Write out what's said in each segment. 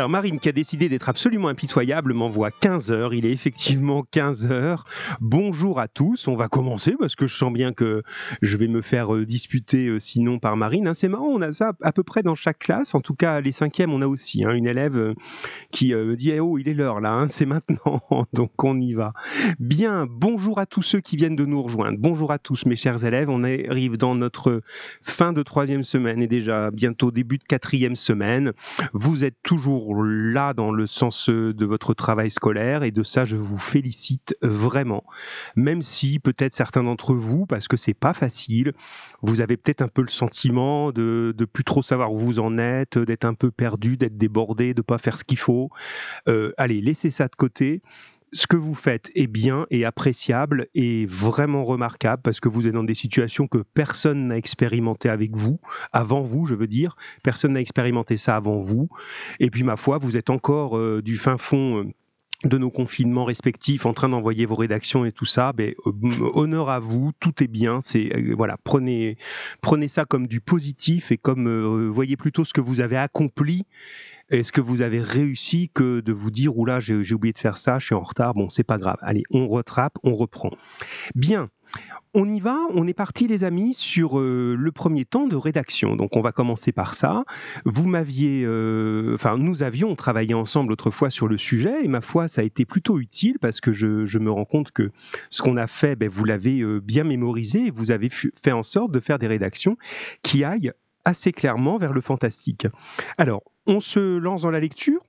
Alors Marine, qui a décidé d'être absolument impitoyable, m'envoie 15 heures. Il est effectivement 15 heures. Bonjour à tous. On va commencer parce que je sens bien que je vais me faire euh, disputer euh, sinon par Marine. Hein, c'est marrant, on a ça à peu près dans chaque classe. En tout cas, les cinquièmes, on a aussi hein, une élève euh, qui me dit eh, Oh, il est l'heure là, hein, c'est maintenant. Donc on y va. Bien, bonjour à tous ceux qui viennent de nous rejoindre. Bonjour à tous mes chers élèves. On arrive dans notre fin de troisième semaine et déjà bientôt début de quatrième semaine. Vous êtes toujours là dans le sens euh, de votre travail scolaire et de ça je vous félicite vraiment. Même si peut-être certains d'entre vous, parce que c'est pas facile, vous avez peut-être un peu le sentiment de, de plus trop savoir où vous en êtes, d'être un peu perdu, d'être débordé, de pas faire ce qu'il faut. Euh, allez, laissez ça de côté ce que vous faites est bien et appréciable et vraiment remarquable parce que vous êtes dans des situations que personne n'a expérimenté avec vous, avant vous, je veux dire. Personne n'a expérimenté ça avant vous. Et puis, ma foi, vous êtes encore euh, du fin fond. Euh, de nos confinements respectifs, en train d'envoyer vos rédactions et tout ça, ben, euh, honneur à vous, tout est bien. C'est voilà, prenez prenez ça comme du positif et comme voyez plutôt ce que vous avez accompli est-ce que vous avez réussi que de vous dire, oula, j'ai, j'ai oublié de faire ça, je suis en retard, bon, c'est pas grave. Allez, on retrape, on reprend. Bien. On y va, on est parti les amis sur euh, le premier temps de rédaction. Donc on va commencer par ça. Vous m'aviez, euh, enfin nous avions travaillé ensemble autrefois sur le sujet et ma foi ça a été plutôt utile parce que je, me rends compte que ce qu'on a fait, ben, vous l'avez euh, bien mémorisé et vous avez fait en sorte de faire des rédactions qui aillent assez clairement vers le fantastique. Alors on se lance dans la lecture.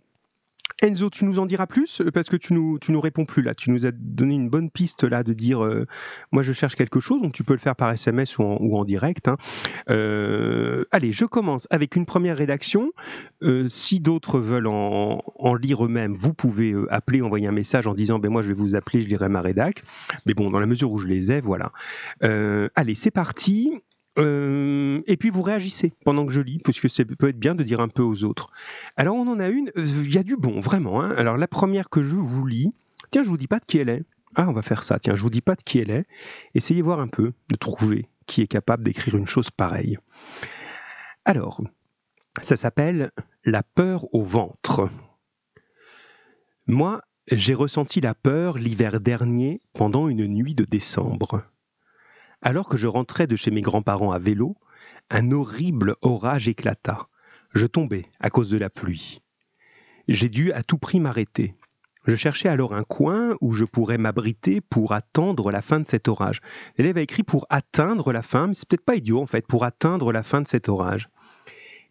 Enzo, tu nous en diras plus parce que tu nous, nous réponds plus là. Tu nous as donné une bonne piste là de dire euh, moi je cherche quelque chose, donc tu peux le faire par SMS ou en, direct. Hein. Euh, allez, je commence avec une première rédaction. Euh, si d'autres veulent en, lire eux-mêmes, vous pouvez appeler, envoyer un message en disant ben moi je vais vous appeler, je lirai ma rédac. Mais bon, dans la mesure où je les ai, voilà. allez, c'est parti. Euh, et puis vous réagissez pendant que je lis, puisque ça peut être bien de dire un peu aux autres. Alors on en a une, euh, il y a du bon, vraiment. Hein. Alors la première que je vous lis, tiens, je vous dis pas de qui elle est. Ah, on va faire ça, tiens, je vous dis pas de qui elle est. Essayez voir un peu, de trouver qui est capable d'écrire une chose pareille. Alors, ça s'appelle La peur au ventre. Moi, j'ai ressenti la peur l'hiver dernier pendant une nuit de décembre. Alors que je rentrais de chez mes grands-parents à vélo, un horrible orage éclata. Je tombais à cause de la pluie. J'ai dû à tout prix m'arrêter. Je cherchais alors un coin où je pourrais m'abriter pour attendre la fin de cet orage. L'élève a écrit pour atteindre la fin, mais c'est peut-être pas idiot en fait, pour atteindre la fin de cet orage.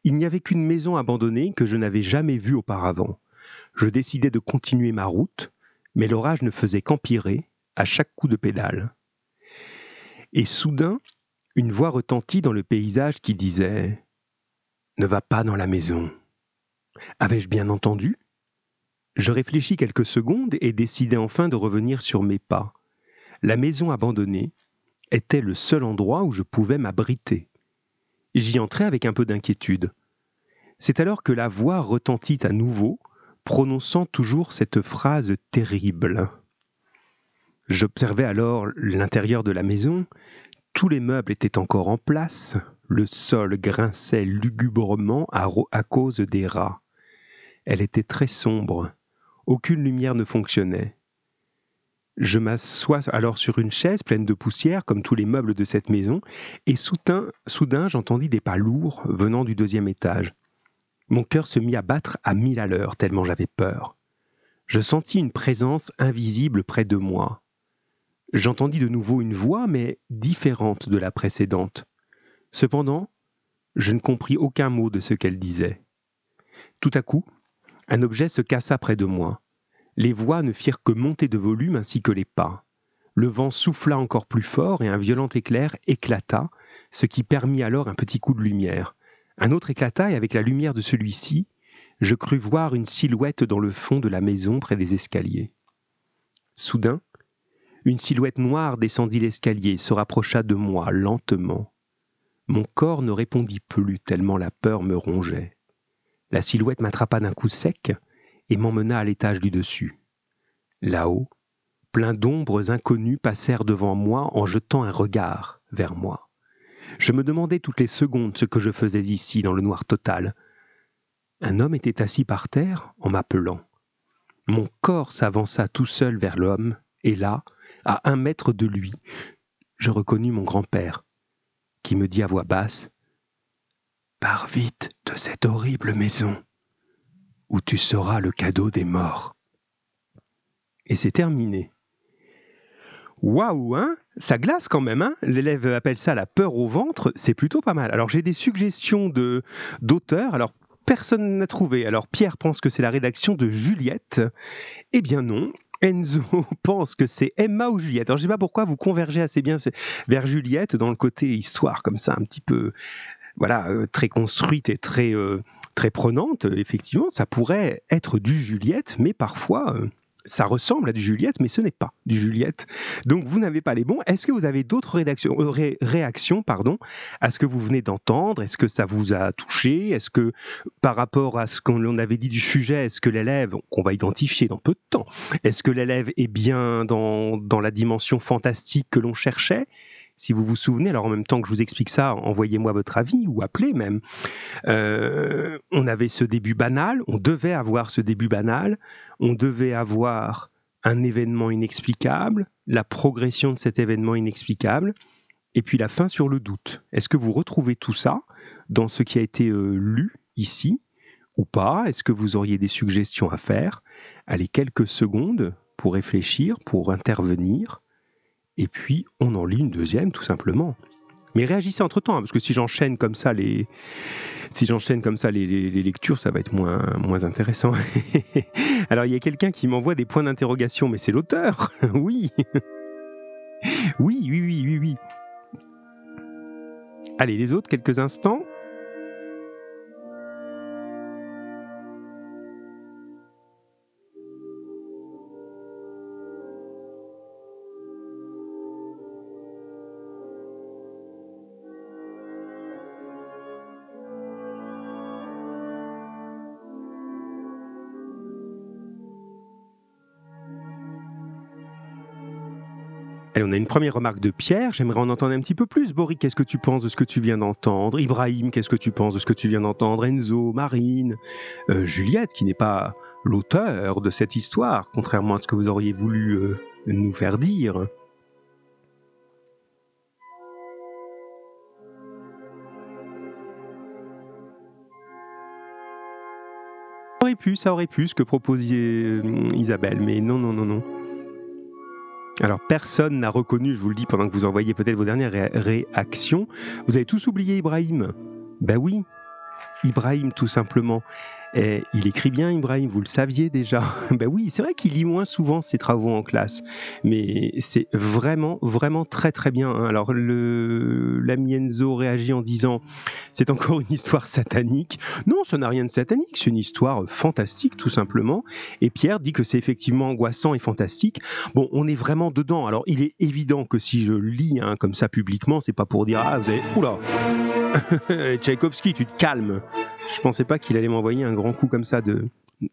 Il n'y avait qu'une maison abandonnée que je n'avais jamais vue auparavant. Je décidai de continuer ma route, mais l'orage ne faisait qu'empirer à chaque coup de pédale. Et soudain, une voix retentit dans le paysage qui disait Ne va pas dans la maison. Avais-je bien entendu? Je réfléchis quelques secondes et décidai enfin de revenir sur mes pas. La maison abandonnée était le seul endroit où je pouvais m'abriter. J'y entrai avec un peu d'inquiétude. C'est alors que la voix retentit à nouveau, prononçant toujours cette phrase terrible. J'observais alors l'intérieur de la maison. Tous les meubles étaient encore en place. Le sol grinçait lugubrement à, cause des rats. Elle était très sombre. Aucune lumière ne fonctionnait. Je m'assois alors sur une chaise pleine de poussière, comme tous les meubles de cette maison, et soudain, soudain j'entendis des pas lourds venant du deuxième étage. Mon cœur se mit à battre à mille à l'heure, tellement j'avais peur. Je sentis une présence invisible près de moi. J'entendis de nouveau une voix, mais différente de la précédente. Cependant, je ne compris aucun mot de ce qu'elle disait. Tout à coup, un objet se cassa près de moi. Les voix ne firent que monter de volume ainsi que les pas. Le vent souffla encore plus fort et un violent éclair éclata, ce qui permit alors un petit coup de lumière. Un autre éclata et avec la lumière de celui-ci, je crus voir une silhouette dans le fond de la maison près des escaliers. Soudain, une silhouette noire descendit l'escalier et se rapprocha de moi lentement. Mon corps ne répondit plus tellement la peur me rongeait. La silhouette m'attrapa d'un coup sec et m'emmena à l'étage du dessus. Là-haut, plein d'ombres inconnues passèrent devant moi en jetant un regard vers moi. Je me demandais toutes les secondes ce que je faisais ici dans le noir total. Un homme était assis par terre en m'appelant. Mon corps s'avança tout seul vers l'homme, et là, à un mètre de lui, je reconnus mon grand-père, qui me dit à voix basse Pars vite de cette horrible maison, où tu seras le cadeau des morts. Et c'est terminé. Waouh, hein Ça glace quand même, hein L'élève appelle ça la peur au ventre, c'est plutôt pas mal. Alors j'ai des suggestions de d'auteurs. Alors personne n'a trouvé. Alors Pierre pense que c'est la rédaction de Juliette. Eh bien non. Enzo pense que c'est Emma ou Juliette. Alors je sais pas pourquoi vous convergez assez bien vers Juliette dans le côté histoire comme ça, un petit peu, voilà, euh, très construite et très euh, très prenante. Effectivement, ça pourrait être du Juliette, mais parfois euh, ça ressemble à du Juliette, mais ce n'est pas du Juliette. Donc vous n'avez pas les bons. Est-ce que vous avez d'autres euh, réactions pardon, à ce que vous venez d'entendre? Est-ce que ça vous a touché? Est-ce que par rapport à ce qu'on avait dit du sujet, est-ce que l'élève, qu'on va identifier dans peu de temps, est-ce que l'élève est bien dans, dans la dimension fantastique que l'on cherchait? Si vous vous souvenez, alors en même temps que je vous explique ça, envoyez-moi votre avis ou appelez même. Euh, on avait ce début banal, on devait avoir ce début banal, on devait avoir un événement inexplicable, la progression de cet événement inexplicable, et puis la fin sur le doute. Est-ce que vous retrouvez tout ça dans ce qui a été euh, lu ici ou pas? Est-ce que vous auriez des suggestions à faire? Allez, quelques secondes pour réfléchir, pour intervenir et puis on en lit une deuxième tout simplement. Mais réagissez entre temps, hein, parce que si j'enchaîne comme ça les, lectures, ça va être moins, moins intéressant. Alors il y a quelqu'un qui m'envoie des points d'interrogation, mais c'est l'auteur, oui. oui, oui, oui, oui, oui. Allez, les autres, quelques instants. On a une première remarque de Pierre. J'aimerais en entendre un petit peu plus. Boris, qu'est-ce que tu penses de ce que tu viens d'entendre? Ibrahim, qu'est-ce que tu penses de ce que tu viens d'entendre? Enzo, Marine, euh, Juliette, qui n'est pas l'auteur de cette histoire, contrairement à ce que vous auriez voulu euh, nous faire dire. Ça aurait pu, ça aurait pu, ce que proposait euh, Isabelle, mais non, non, non, non. Alors personne n'a reconnu, je vous le dis pendant que vous envoyez peut-être vos dernières réactions, vous avez tous oublié Ibrahim. Ben oui, Ibrahim tout simplement. Et il écrit bien, Ibrahim, vous le saviez déjà. ben oui, c'est vrai qu'il lit moins souvent ses travaux en classe, mais c'est vraiment, vraiment très très bien. Hein. Alors le l'ami Enzo réagit en disant c'est encore une histoire satanique. Non, ça n'a rien de satanique, c'est une histoire fantastique tout simplement. Et Pierre dit que c'est effectivement angoissant et fantastique. Bon, on est vraiment dedans. Alors il est évident que si je lis hein, comme ça publiquement, c'est pas pour dire ah vous oula Tchaïkovski, tu te calmes. Je pensais pas qu'il allait m'envoyer un grand coup comme ça de,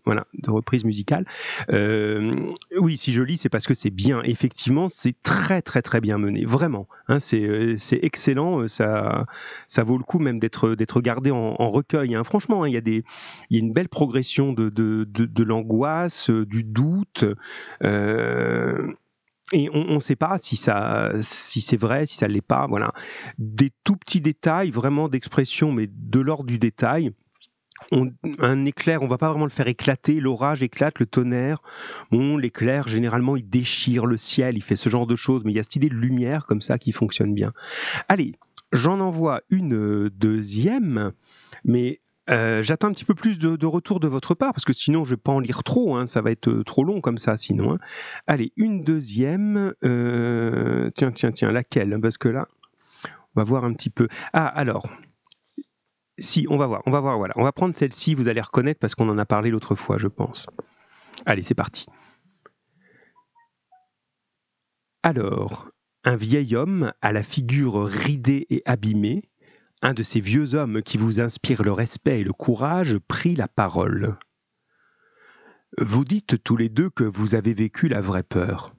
voilà, de reprise musicale. Euh, oui, si je lis, c'est parce que c'est bien. Effectivement, c'est très très très bien mené, vraiment. Hein, euh, c'est excellent. Euh, ça ça vaut le coup même d'être gardé en, recueil. Hein. Franchement, hein, il y a y a une belle progression de de, de, l'angoisse, du doute. Et on ne sait pas si ça, si c'est vrai, si ça l'est pas. Voilà, des tout petits détails, vraiment d'expression, mais de l'ordre du détail un éclair, on va pas vraiment le faire éclater, l'orage éclate, le tonnerre, l'éclair, généralement, il déchire le ciel, il fait ce genre de choses, mais il y a cette idée de lumière comme ça qui fonctionne bien. Allez, j'en envoie une euh, deuxième, mais euh, j'attends un petit peu plus de, retour de votre part, parce que sinon je vais pas en lire trop, hein, ça va être euh, trop long comme ça sinon. Hein. Allez, une deuxième, tiens, tiens, tiens, laquelle? Parce que là, on va voir un petit peu. Ah, alors, si, on va voir, on va voir, voilà. On va prendre celle-ci, vous allez reconnaître parce qu'on en a parlé l'autre fois, je pense. Allez, c'est parti. Alors, un vieil homme à la figure ridée et abîmée, un de ces vieux hommes qui vous inspirent le respect et le courage, prit la parole. Vous dites tous les deux que vous avez vécu la vraie peur,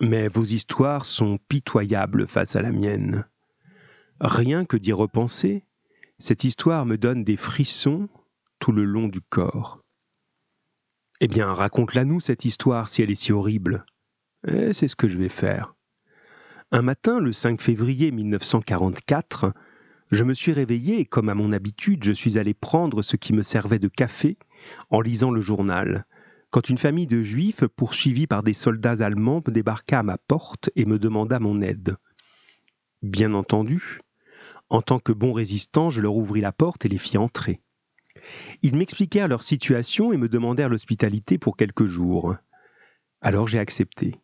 mais vos histoires sont pitoyables face à la mienne. Rien que d'y repenser, cette histoire me donne des frissons tout le long du corps. Eh bien, raconte-la nous, cette histoire, si elle est si horrible. Eh, c'est ce que je vais faire. Un matin, le 5 février 1944, je me suis réveillé et, comme à mon habitude, je suis allé prendre ce qui me servait de café en lisant le journal, quand une famille de juifs, poursuivis par des soldats allemands, débarqua à ma porte et me demanda mon aide. Bien entendu, en tant que bon résistant, je leur ouvris la porte et les fis entrer. Ils m'expliquèrent leur situation et me demandèrent l'hospitalité pour quelques jours. Alors j'ai accepté.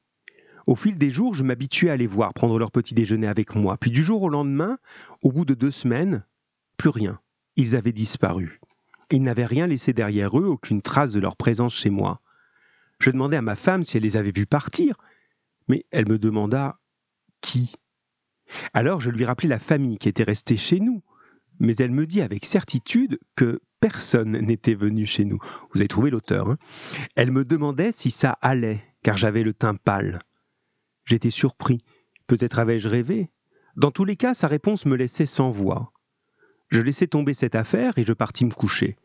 Au fil des jours, je m'habituais à les voir prendre leur petit déjeuner avec moi. Puis du jour au lendemain, au bout de deux semaines, plus rien. Ils avaient disparu. Ils n'avaient rien laissé derrière eux, aucune trace de leur présence chez moi. Je demandai à ma femme si elle les avait vus partir, mais elle me demanda qui. Alors je lui rappelai la famille qui était restée chez nous, mais elle me dit avec certitude que personne n'était venu chez nous. Vous avez trouvé l'auteur. Hein elle me demandait si ça allait, car j'avais le teint pâle. J'étais surpris. Peut-être avais-je rêvé. Dans tous les cas, sa réponse me laissait sans voix. Je laissai tomber cette affaire et je partis me coucher.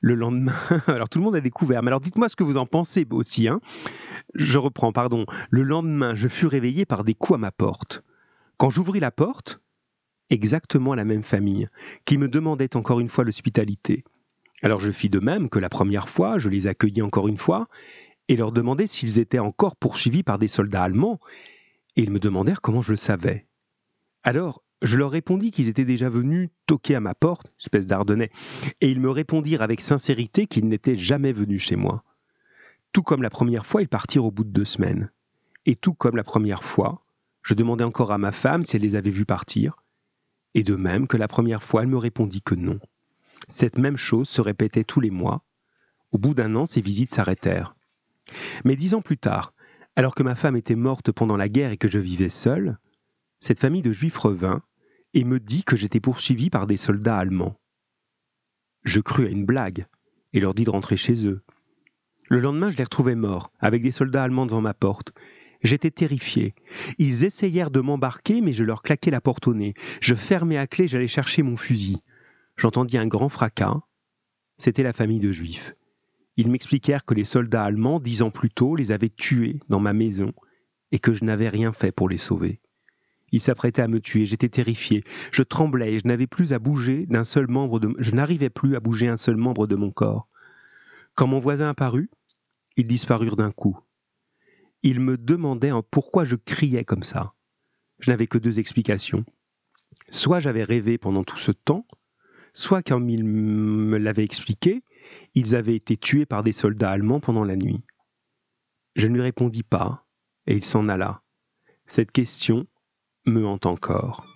Le lendemain, alors tout le monde a découvert, mais alors dites-moi ce que vous en pensez aussi. Hein. Je reprends, pardon. Le lendemain, je fus réveillé par des coups à ma porte. Quand j'ouvris la porte, exactement la même famille, qui me demandait encore une fois l'hospitalité. Alors je fis de même que la première fois, je les accueillis encore une fois, et leur demandai s'ils étaient encore poursuivis par des soldats allemands, et ils me demandèrent comment je le savais. Alors, je leur répondis qu'ils étaient déjà venus toquer à ma porte, espèce d'Ardennais, et ils me répondirent avec sincérité qu'ils n'étaient jamais venus chez moi. Tout comme la première fois, ils partirent au bout de deux semaines. Et tout comme la première fois, je demandai encore à ma femme si elle les avait vus partir, et de même que la première fois, elle me répondit que non. Cette même chose se répétait tous les mois. Au bout d'un an, ces visites s'arrêtèrent. Mais dix ans plus tard, alors que ma femme était morte pendant la guerre et que je vivais seul, cette famille de juifs revint et me dit que j'étais poursuivi par des soldats allemands. Je crus à une blague et leur dis de rentrer chez eux. Le lendemain, je les retrouvais morts, avec des soldats allemands devant ma porte. J'étais terrifié. Ils essayèrent de m'embarquer, mais je leur claquai la porte au nez. Je fermai à clé, j'allais chercher mon fusil. J'entendis un grand fracas. C'était la famille de juifs. Ils m'expliquèrent que les soldats allemands, dix ans plus tôt, les avaient tués dans ma maison et que je n'avais rien fait pour les sauver. Ils s'apprêtaient à me tuer, j'étais terrifié, je tremblais et je n'avais plus à bouger d'un seul membre de je n'arrivais plus à bouger un seul membre de mon corps. Quand mon voisin apparut, ils disparurent d'un coup. Il me demandait pourquoi je criais comme ça. Je n'avais que deux explications. Soit j'avais rêvé pendant tout ce temps, soit comme il me l'avait expliqué, ils avaient été tués par des soldats allemands pendant la nuit. Je ne lui répondis pas, et il s'en alla. Cette question me hante encore.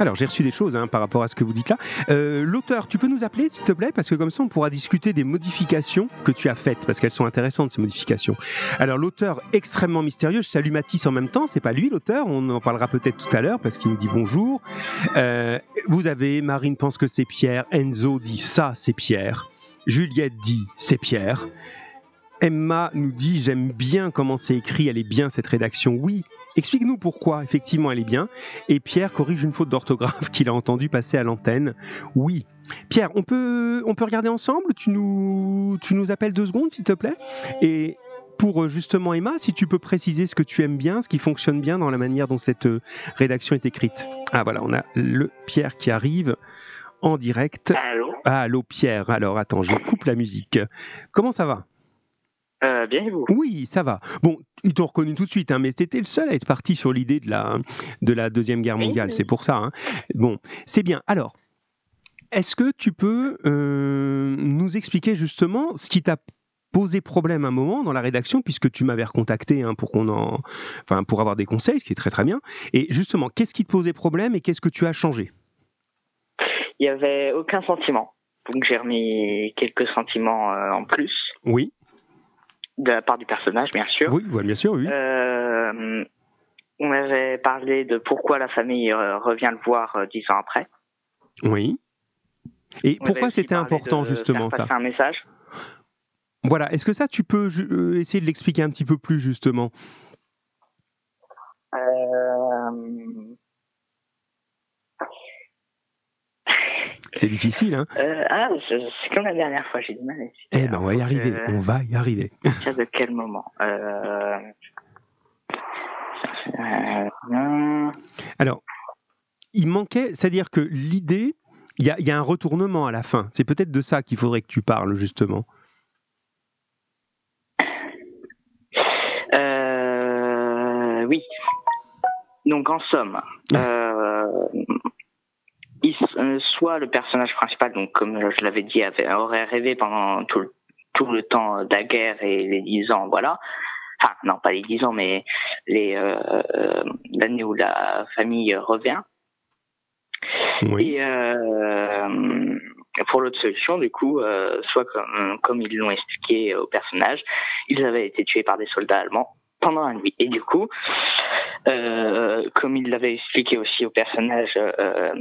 Alors, j'ai reçu des choses hein, par rapport à ce que vous dites là. Euh, l'auteur, tu peux nous appeler, s'il te plaît Parce que comme ça, on pourra discuter des modifications que tu as faites, parce qu'elles sont intéressantes, ces modifications. Alors, l'auteur extrêmement mystérieux, je salue Matisse en même temps, c'est pas lui l'auteur, on en parlera peut-être tout à l'heure, parce qu'il nous dit bonjour. Euh, vous avez, Marine pense que c'est Pierre, Enzo dit ça, c'est Pierre. Juliette dit c'est Pierre. Emma nous dit J'aime bien comment c'est écrit, elle est bien cette rédaction. Oui, explique-nous pourquoi, effectivement, elle est bien. Et Pierre corrige une faute d'orthographe qu'il a entendu passer à l'antenne. Oui. Pierre, on peut, on peut regarder ensemble? Tu nous, tu nous appelles deux secondes, s'il te plaît? Et pour euh, justement Emma, si tu peux préciser ce que tu aimes bien, ce qui fonctionne bien dans la manière dont cette euh, rédaction est écrite. Ah voilà, on a le Pierre qui arrive en direct. Allô? Ah, allô Pierre, alors attends, je coupe la musique. Comment ça va? Euh, bien et vous? Oui, ça va. Bon, ils t'ont reconnu tout de suite, hein, mais t'étais le seul à être parti sur l'idée de la, de la Deuxième Guerre mondiale, c'est pour ça. Hein. Bon, c'est bien. Alors, est-ce que tu peux euh, nous expliquer justement ce qui t'a posé problème un moment dans la rédaction, puisque tu m'avais recontacté hein, pour qu'on en, enfin pour avoir des conseils, ce qui est très très bien. Et justement, qu'est-ce qui te posait problème et qu'est-ce que tu as changé? Il n'y avait aucun sentiment, donc j'ai remis quelques sentiments euh, en plus. Oui de la part du personnage, bien sûr. Oui, bien sûr, oui. Euh, on avait parlé de pourquoi la famille euh, revient le voir euh, dix ans après. Oui. Et pourquoi c'était important justement ça un message. Voilà. Est-ce que ça, tu peux essayer de l'expliquer un petit peu plus justement? C'est difficile, hein euh, Ah, c'est comme la dernière fois, j'ai du mal à Eh ben, on va y arriver, euh, on va y arriver. de quel moment euh... Alors, il manquait, c'est-à-dire que l'idée, il y, y a, un retournement à la fin. C'est peut-être de ça qu'il faudrait que tu parles, justement. oui. Donc, en somme, euh, soit le personnage principal, donc comme je l'avais dit, avait, aurait rêvé pendant tout le, tout le temps de la guerre et les dix ans, voilà. Enfin, non, pas les dix ans, mais les euh, l'année où la famille revient. Et euh, pour l'autre solution, du coup, euh, soit comme, comme ils l'ont expliqué au personnage, ils avaient été tués par des soldats allemands pendant la nuit. Et du coup, euh, comme il l'avait expliqué aussi au personnage, euh,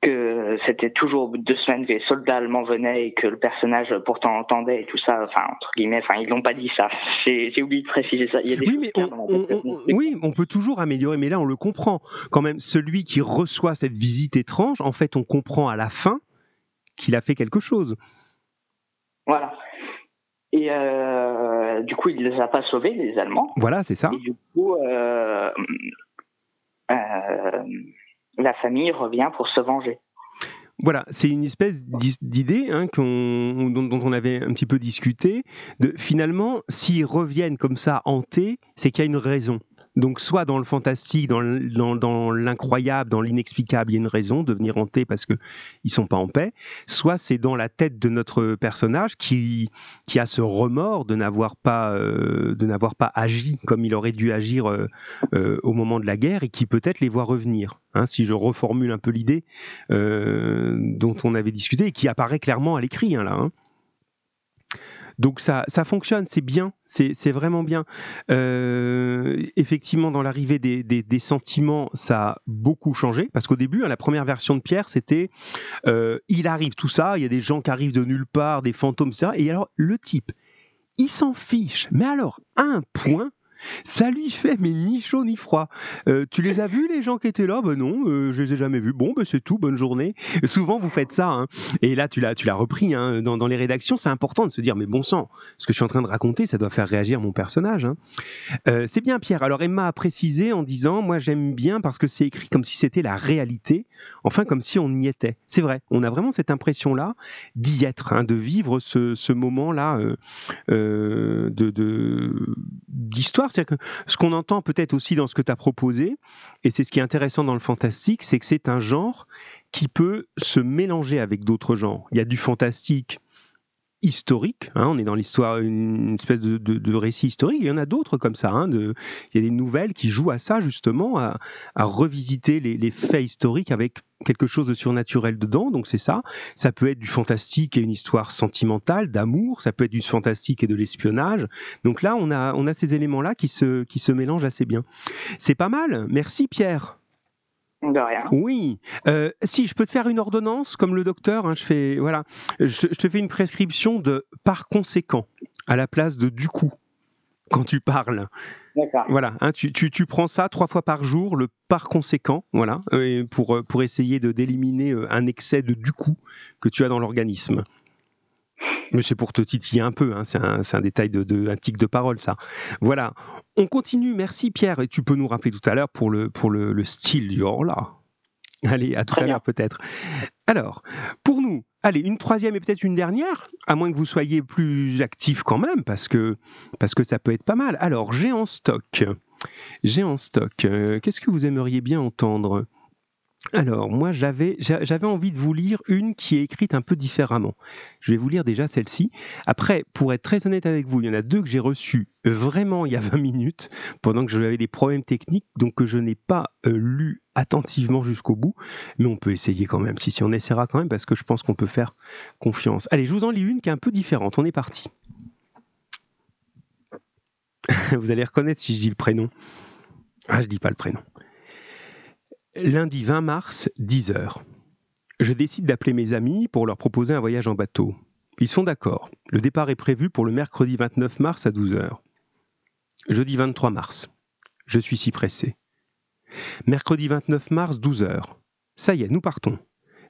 que c'était toujours deux semaines que les soldats allemands venaient et que le personnage pourtant entendait et tout ça, enfin entre guillemets, enfin ils l'ont pas dit ça. J'ai oublié de préciser ça. Il y a des oui, mais on, oui, on peut toujours améliorer, mais là on le comprend quand même. Celui qui reçoit cette visite étrange, en fait, on comprend à la fin qu'il a fait quelque chose. Voilà. Et euh, du coup, il les a pas sauvés, les Allemands. Voilà, c'est ça. Et du coup, euh, euh, la famille revient pour se venger. Voilà, c'est une espèce d'idée hein, dont, on avait un petit peu discuté. De, finalement, s'ils reviennent comme ça hantés, c'est qu'il y a une raison. Donc, soit dans le fantastique, dans l'incroyable, dans l'inexplicable, il y a une raison de venir hanter parce qu'ils ne sont pas en paix. Soit c'est dans la tête de notre personnage qui, a ce remords de n'avoir pas, euh, pas agi comme il aurait dû agir euh, euh, au moment de la guerre et qui peut-être les voit revenir. Hein, si je reformule un peu l'idée dont on avait discuté et qui apparaît clairement à l'écrit hein, là. Hein. Donc ça, ça fonctionne, c'est bien, c'est vraiment bien. Euh, effectivement, dans l'arrivée des, des, sentiments, ça a beaucoup changé, parce qu'au début, hein, la première version de Pierre, c'était euh, il arrive tout ça, il y a des gens qui arrivent de nulle part, des fantômes, etc. Et alors, le type, il s'en fiche, mais alors, un point, ça lui fait mais ni chaud ni froid. Euh, tu les as vus les gens qui étaient là? Ben non, euh, je les ai jamais vus. Bon, ben c'est tout, bonne journée. Souvent vous faites ça, hein. et là tu l'as, tu l'as repris hein. dans, les rédactions. C'est important de se dire mais bon sang, ce que je suis en train de raconter, ça doit faire réagir mon personnage. Hein. Euh, c'est bien Pierre. Alors Emma a précisé en disant moi j'aime bien parce que c'est écrit comme si c'était la réalité, enfin comme si on y était. C'est vrai, on a vraiment cette impression là d'y être, de vivre ce, moment là de d'histoire c'est-à-dire que ce qu'on entend peut-être aussi dans ce que tu as proposé, et c'est ce qui est intéressant dans le fantastique, c'est que c'est un genre qui peut se mélanger avec d'autres genres. Il y a du fantastique historique. Hein, on est dans l'histoire, une espèce de, récit historique. Il y en a d'autres comme ça. Hein, il y a des nouvelles qui jouent à ça, justement, à, revisiter les, faits historiques avec quelque chose de surnaturel dedans. Donc c'est ça. Ça peut être du fantastique et une histoire sentimentale, d'amour. Ça peut être du fantastique et de l'espionnage. Donc là, on a, ces éléments-là qui se, qui se mélangent assez bien. C'est pas mal. Merci Pierre. De rien. Oui. Euh, si je peux te faire une ordonnance comme le docteur, hein, je fais voilà, je, te fais une prescription de par conséquent à la place de du coup quand tu parles. D'accord. Voilà, hein, tu, tu, tu, prends ça trois fois par jour, le par conséquent, voilà, euh, pour, euh, pour essayer de d'éliminer un excès de du coup que tu as dans l'organisme. Mais c'est pour te titiller un peu, hein. c'est un, détail de, un tic de parole, ça. Voilà. On continue. Merci Pierre. Et tu peux nous rappeler tout à l'heure pour le, pour le, style du là. Allez, à tout à l'heure peut-être. Alors, pour nous, allez, une troisième et peut-être une dernière, à moins que vous soyez plus actif quand même, parce que, parce que ça peut être pas mal. Alors, j'ai en stock. J'ai en stock. Euh, qu'est-ce que vous aimeriez bien entendre? Alors, moi, j'avais, envie de vous lire une qui est écrite un peu différemment. Je vais vous lire déjà celle-ci. Après, pour être très honnête avec vous, il y en a deux que j'ai reçues vraiment il y a 20 minutes, pendant que j'avais des problèmes techniques, donc que je n'ai pas euh, lu attentivement jusqu'au bout. Mais on peut essayer quand même, si, si on essaiera quand même, parce que je pense qu'on peut faire confiance. Allez, je vous en lis une qui est un peu différente. On est parti. vous allez reconnaître si je dis le prénom. Ah, je dis pas le prénom. Lundi 20 mars, 10h. Je décide d'appeler mes amis pour leur proposer un voyage en bateau. Ils sont d'accord. Le départ est prévu pour le mercredi 29 mars à 12h. Jeudi 23 mars. Je suis si pressé. Mercredi 29 mars, 12h. Ça y est, nous partons.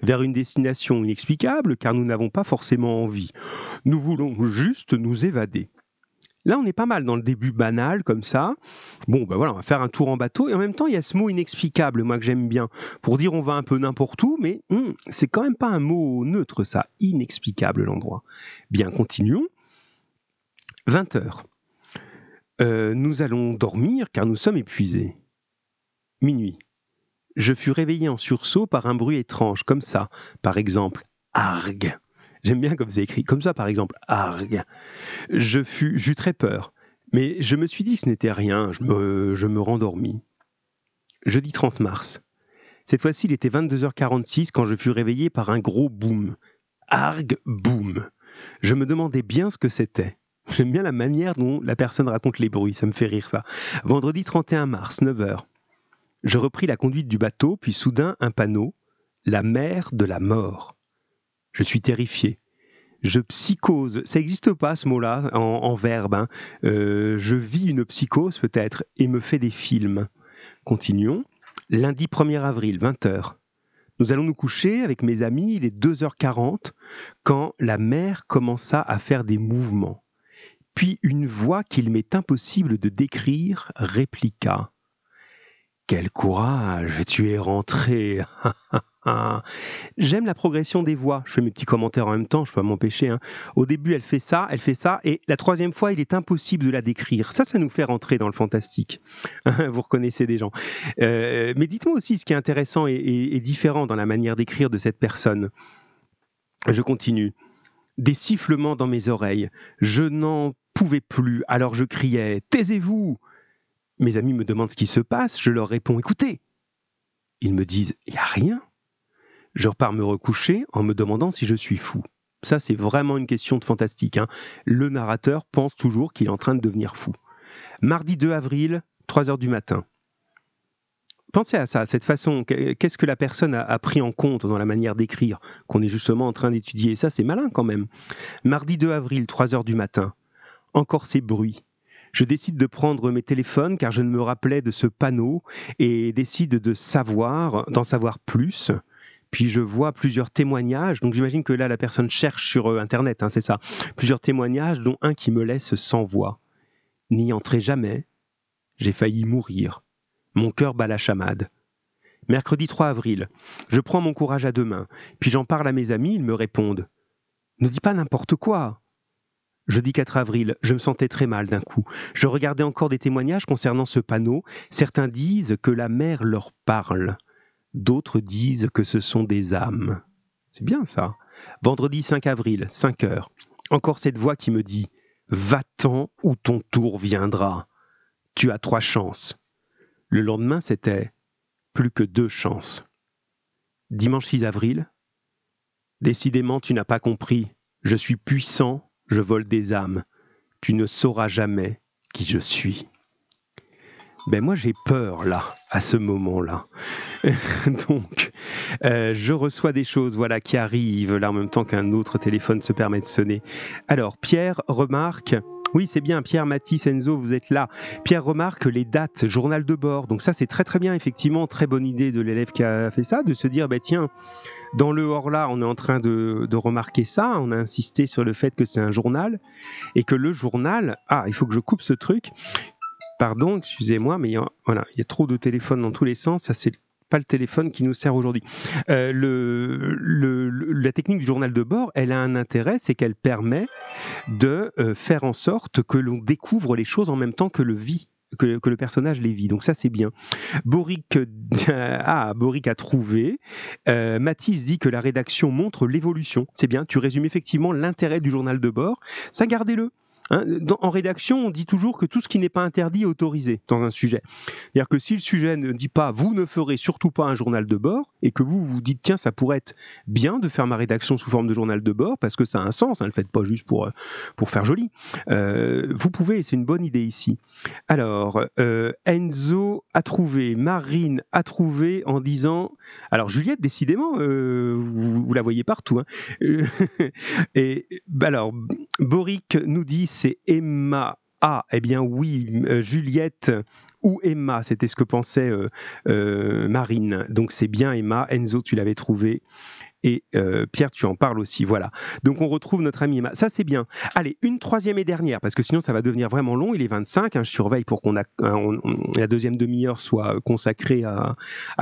vers une destination inexplicable car nous n'avons pas forcément envie. Nous voulons juste nous évader. Là, on est pas mal dans le début banal, comme ça. Bon, ben voilà, on va faire un tour en bateau. Et en même temps, il y a ce mot inexplicable, moi, que j'aime bien, pour dire on va un peu n'importe où, mais hum, c'est quand même pas un mot neutre, ça. Inexplicable, l'endroit. Bien, continuons. 20 heures. Euh, nous allons dormir car nous sommes épuisés. Minuit. Je fus réveillé en sursaut par un bruit étrange, comme ça. Par exemple, argue. J'aime bien comme c'est écrit. Comme ça, par exemple, argue. Je fus, j'eus très peur. Mais je me suis dit que ce n'était rien. Je me, je me rendormis. Jeudi 30 mars. Cette fois-ci, il était 22h46 quand je fus réveillé par un gros boom. Argue, boom. Je me demandais bien ce que c'était. J'aime bien la manière dont la personne raconte les bruits, ça me fait rire ça. Vendredi 31 mars, 9h. Je repris la conduite du bateau, puis soudain un panneau La mer de la mort. Je suis terrifié. Je psychose. Ça n'existe pas ce mot-là en, verbe. Hein. Euh, je vis une psychose peut-être et me fais des films. Continuons. Lundi 1er avril, 20h. Nous allons nous coucher avec mes amis, il est 2h40, quand la mer commença à faire des mouvements. Puis une voix qu'il m'est impossible de décrire répliqua. Quel courage, tu es rentré. J'aime la progression des voix. Je fais mes petits commentaires en même temps, je peux pas m'empêcher. Hein. Au début, elle fait ça, elle fait ça, et la troisième fois, il est impossible de la décrire. Ça, ça nous fait rentrer dans le fantastique. Vous reconnaissez des gens. Euh, mais dites-moi aussi ce qui est intéressant et différent dans la manière d'écrire de cette personne. Je continue. Des sifflements dans mes oreilles. Je n'en pouvais plus, alors je criais Taisez-vous Mes amis me demandent ce qui se passe, je leur réponds Écoutez Ils me disent Il n'y a rien. Je repars me recoucher en me demandant si je suis fou. Ça, c'est vraiment une question de fantastique. Hein. Le narrateur pense toujours qu'il est en train de devenir fou. Mardi 2 avril, 3 heures du matin. Pensez à ça, cette façon. Qu'est-ce que la personne a, pris en compte dans la manière d'écrire qu'on est justement en train d'étudier? Ça, c'est malin quand même. Mardi 2 avril, 3 heures du matin encore ces bruits. Je décide de prendre mes téléphones car je ne me rappelais de ce panneau et décide de savoir, d'en savoir plus. Puis je vois plusieurs témoignages, donc j'imagine que là la personne cherche sur euh, Internet, hein, c'est ça. Plusieurs témoignages, dont un qui me laisse sans voix. N'y entrez jamais. J'ai failli mourir. Mon cœur bat la chamade. Mercredi 3 avril. Je prends mon courage à deux mains, puis j'en parle à mes amis, ils me répondent. Ne dis pas n'importe quoi. Jeudi 4 avril, je me sentais très mal d'un coup. Je regardais encore des témoignages concernant ce panneau. Certains disent que la mer leur parle. D'autres disent que ce sont des âmes. C'est bien ça. Vendredi 5 avril, 5 heures. Encore cette voix qui me dit Va-t'en ou ton tour viendra. Tu as trois chances. Le lendemain, c'était plus que deux chances. Dimanche 6 avril. Décidément, tu n'as pas compris. Je suis puissant je vole des âmes. Tu ne sauras jamais qui je suis. Ben moi j'ai peur là, à ce moment-là. Donc, euh, je reçois des choses voilà qui arrivent là en même temps qu'un autre téléphone se permet de sonner. Alors Pierre remarque oui, c'est bien, Pierre, Mathis, Enzo, vous êtes là. Pierre remarque les dates, journal de bord. Donc ça, c'est très très bien, effectivement, très bonne idée de l'élève qui a fait ça, de se dire, bah, tiens, dans le hors-là, on est en train de, remarquer ça, on a insisté sur le fait que c'est un journal, et que le journal, ah, il faut que je coupe ce truc, pardon, excusez-moi, mais il y a, voilà, il y a trop de téléphones dans tous les sens, ça c'est pas le téléphone qui nous sert aujourd'hui. Euh, la technique du journal de bord, elle a un intérêt, c'est qu'elle permet de euh, faire en sorte que l'on découvre les choses en même temps que le. Que, personnage les vit. Donc ça c'est bien. Boric, ah, Boric a trouvé. Euh, Mathis dit que la rédaction montre l'évolution. C'est bien. Tu résumes effectivement l'intérêt du journal de bord. Ça gardez-le. Hein, en rédaction, on dit toujours que tout ce qui n'est pas interdit est autorisé dans un sujet. C'est-à-dire que si le sujet ne dit pas vous ne ferez surtout pas un journal de bord et que vous vous dites tiens ça pourrait être bien de faire ma rédaction sous forme de journal de bord parce que ça a un sens, hein, ne le faites pas juste pour, euh, pour faire joli. Euh, vous pouvez, c'est une bonne idée ici. Alors, euh, Enzo a trouvé, Marine a trouvé en disant alors Juliette décidément vous, la voyez partout. Hein. et bah alors Boric nous dit c'est Emma. Ah, eh bien oui, euh, Juliette ou Emma, c'était ce que pensait Marine. Donc c'est bien Emma. Enzo, tu l'avais trouvé. Et euh, Pierre, tu en parles aussi. Voilà. Donc on retrouve notre ami Emma. Ça, c'est bien. Allez, une troisième et dernière, parce que sinon ça va devenir vraiment long. Il est 25. Hein, je surveille pour qu'on a la deuxième demi-heure soit consacrée à,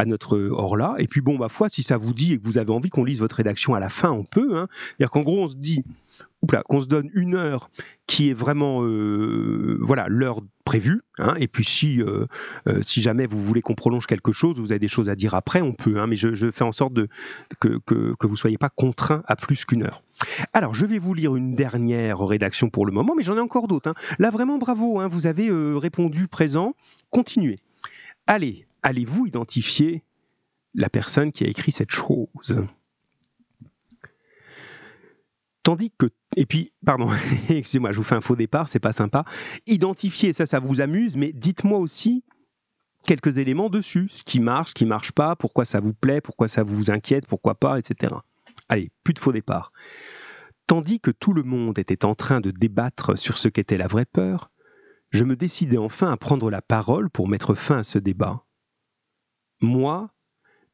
notre Orla. Et puis bon, ma foi, si ça vous dit et que vous avez envie qu'on lise votre rédaction à la fin, on peut. Hein. C'est-à-dire qu'en gros, on se dit qu'on se donne une heure qui est vraiment euh, voilà l'heure prévue. Hein, et puis si, euh, euh, si jamais vous voulez qu'on prolonge quelque chose, vous avez des choses à dire après, on peut. Hein, mais je, fais en sorte que, que, que vous soyez pas contraint à plus qu'une heure. Alors, je vais vous lire une dernière rédaction pour le moment, mais j'en ai encore d'autres. Hein. Là, vraiment bravo, vous avez répondu présent. Continuez. Allez, allez-vous identifier la personne qui a écrit cette chose? Tandis que, et puis, pardon, excusez-moi, je vous fais un faux départ, c'est pas sympa. Identifier, ça, ça vous amuse, mais dites-moi aussi quelques éléments dessus, ce qui marche, ce qui marche pas, pourquoi ça vous plaît, pourquoi ça vous inquiète, pourquoi pas, etc. Allez, plus de faux départ. Tandis que tout le monde était en train de débattre sur ce qu'était la vraie peur, je me décidai enfin à prendre la parole pour mettre fin à ce débat. Moi,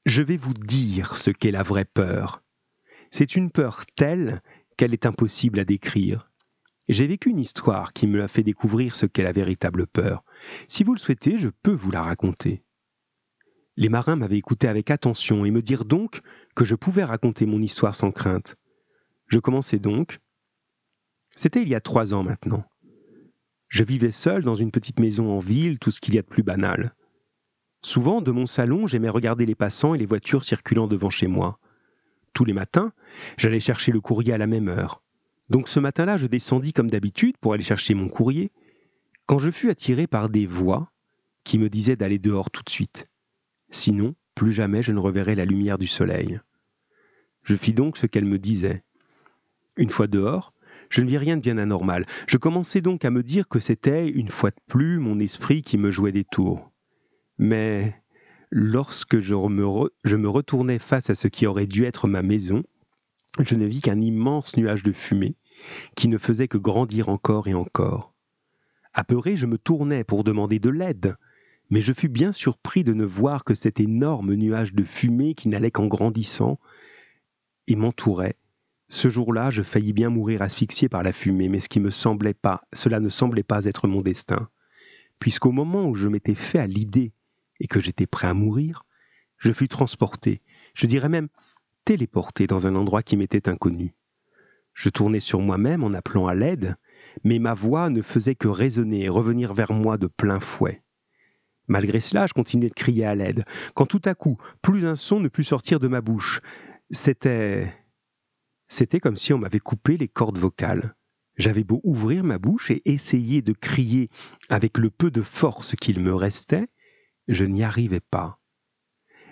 je vais vous dire ce qu'est la vraie peur. C'est une peur telle qu'elle est impossible à décrire. J'ai vécu une histoire qui me l'a fait découvrir ce qu'est la véritable peur. Si vous le souhaitez, je peux vous la raconter. Les marins m'avaient écouté avec attention et me dirent donc que je pouvais raconter mon histoire sans crainte. Je commençai donc. C'était il y a trois ans maintenant. Je vivais seul dans une petite maison en ville, tout ce qu'il y a de plus banal. Souvent, de mon salon, j'aimais regarder les passants et les voitures circulant devant chez moi. Tous les matins, j'allais chercher le courrier à la même heure. Donc ce matin-là, je descendis comme d'habitude pour aller chercher mon courrier, quand je fus attiré par des voix qui me disaient d'aller dehors tout de suite. Sinon, plus jamais je ne reverrai la lumière du soleil. Je fis donc ce qu'elles me disaient. Une fois dehors, je ne vis rien de bien anormal. Je commençai donc à me dire que c'était, une fois de plus, mon esprit qui me jouait des tours. Mais Lorsque je me, retournai face à ce qui aurait dû être ma maison, je ne vis qu'un immense nuage de fumée qui ne faisait que grandir encore et encore. Apeuré, je me tournai pour demander de l'aide, mais je fus bien surpris de ne voir que cet énorme nuage de fumée qui n'allait qu'en grandissant et m'entourait. Ce jour-là, je faillis bien mourir asphyxié par la fumée, mais ce qui me semblait pas, cela ne semblait pas être mon destin, puisqu'au moment où je m'étais fait à l'idée et que j'étais prêt à mourir, je fus transporté, je dirais même téléporté dans un endroit qui m'était inconnu. Je tournai sur moi-même en appelant à l'aide, mais ma voix ne faisait que résonner et revenir vers moi de plein fouet. Malgré cela, je continuais de crier à l'aide, quand tout à coup, plus un son ne put sortir de ma bouche. C'était. C'était comme si on m'avait coupé les cordes vocales. J'avais beau ouvrir ma bouche et essayer de crier avec le peu de force qu'il me restait, je n'y arrivais pas.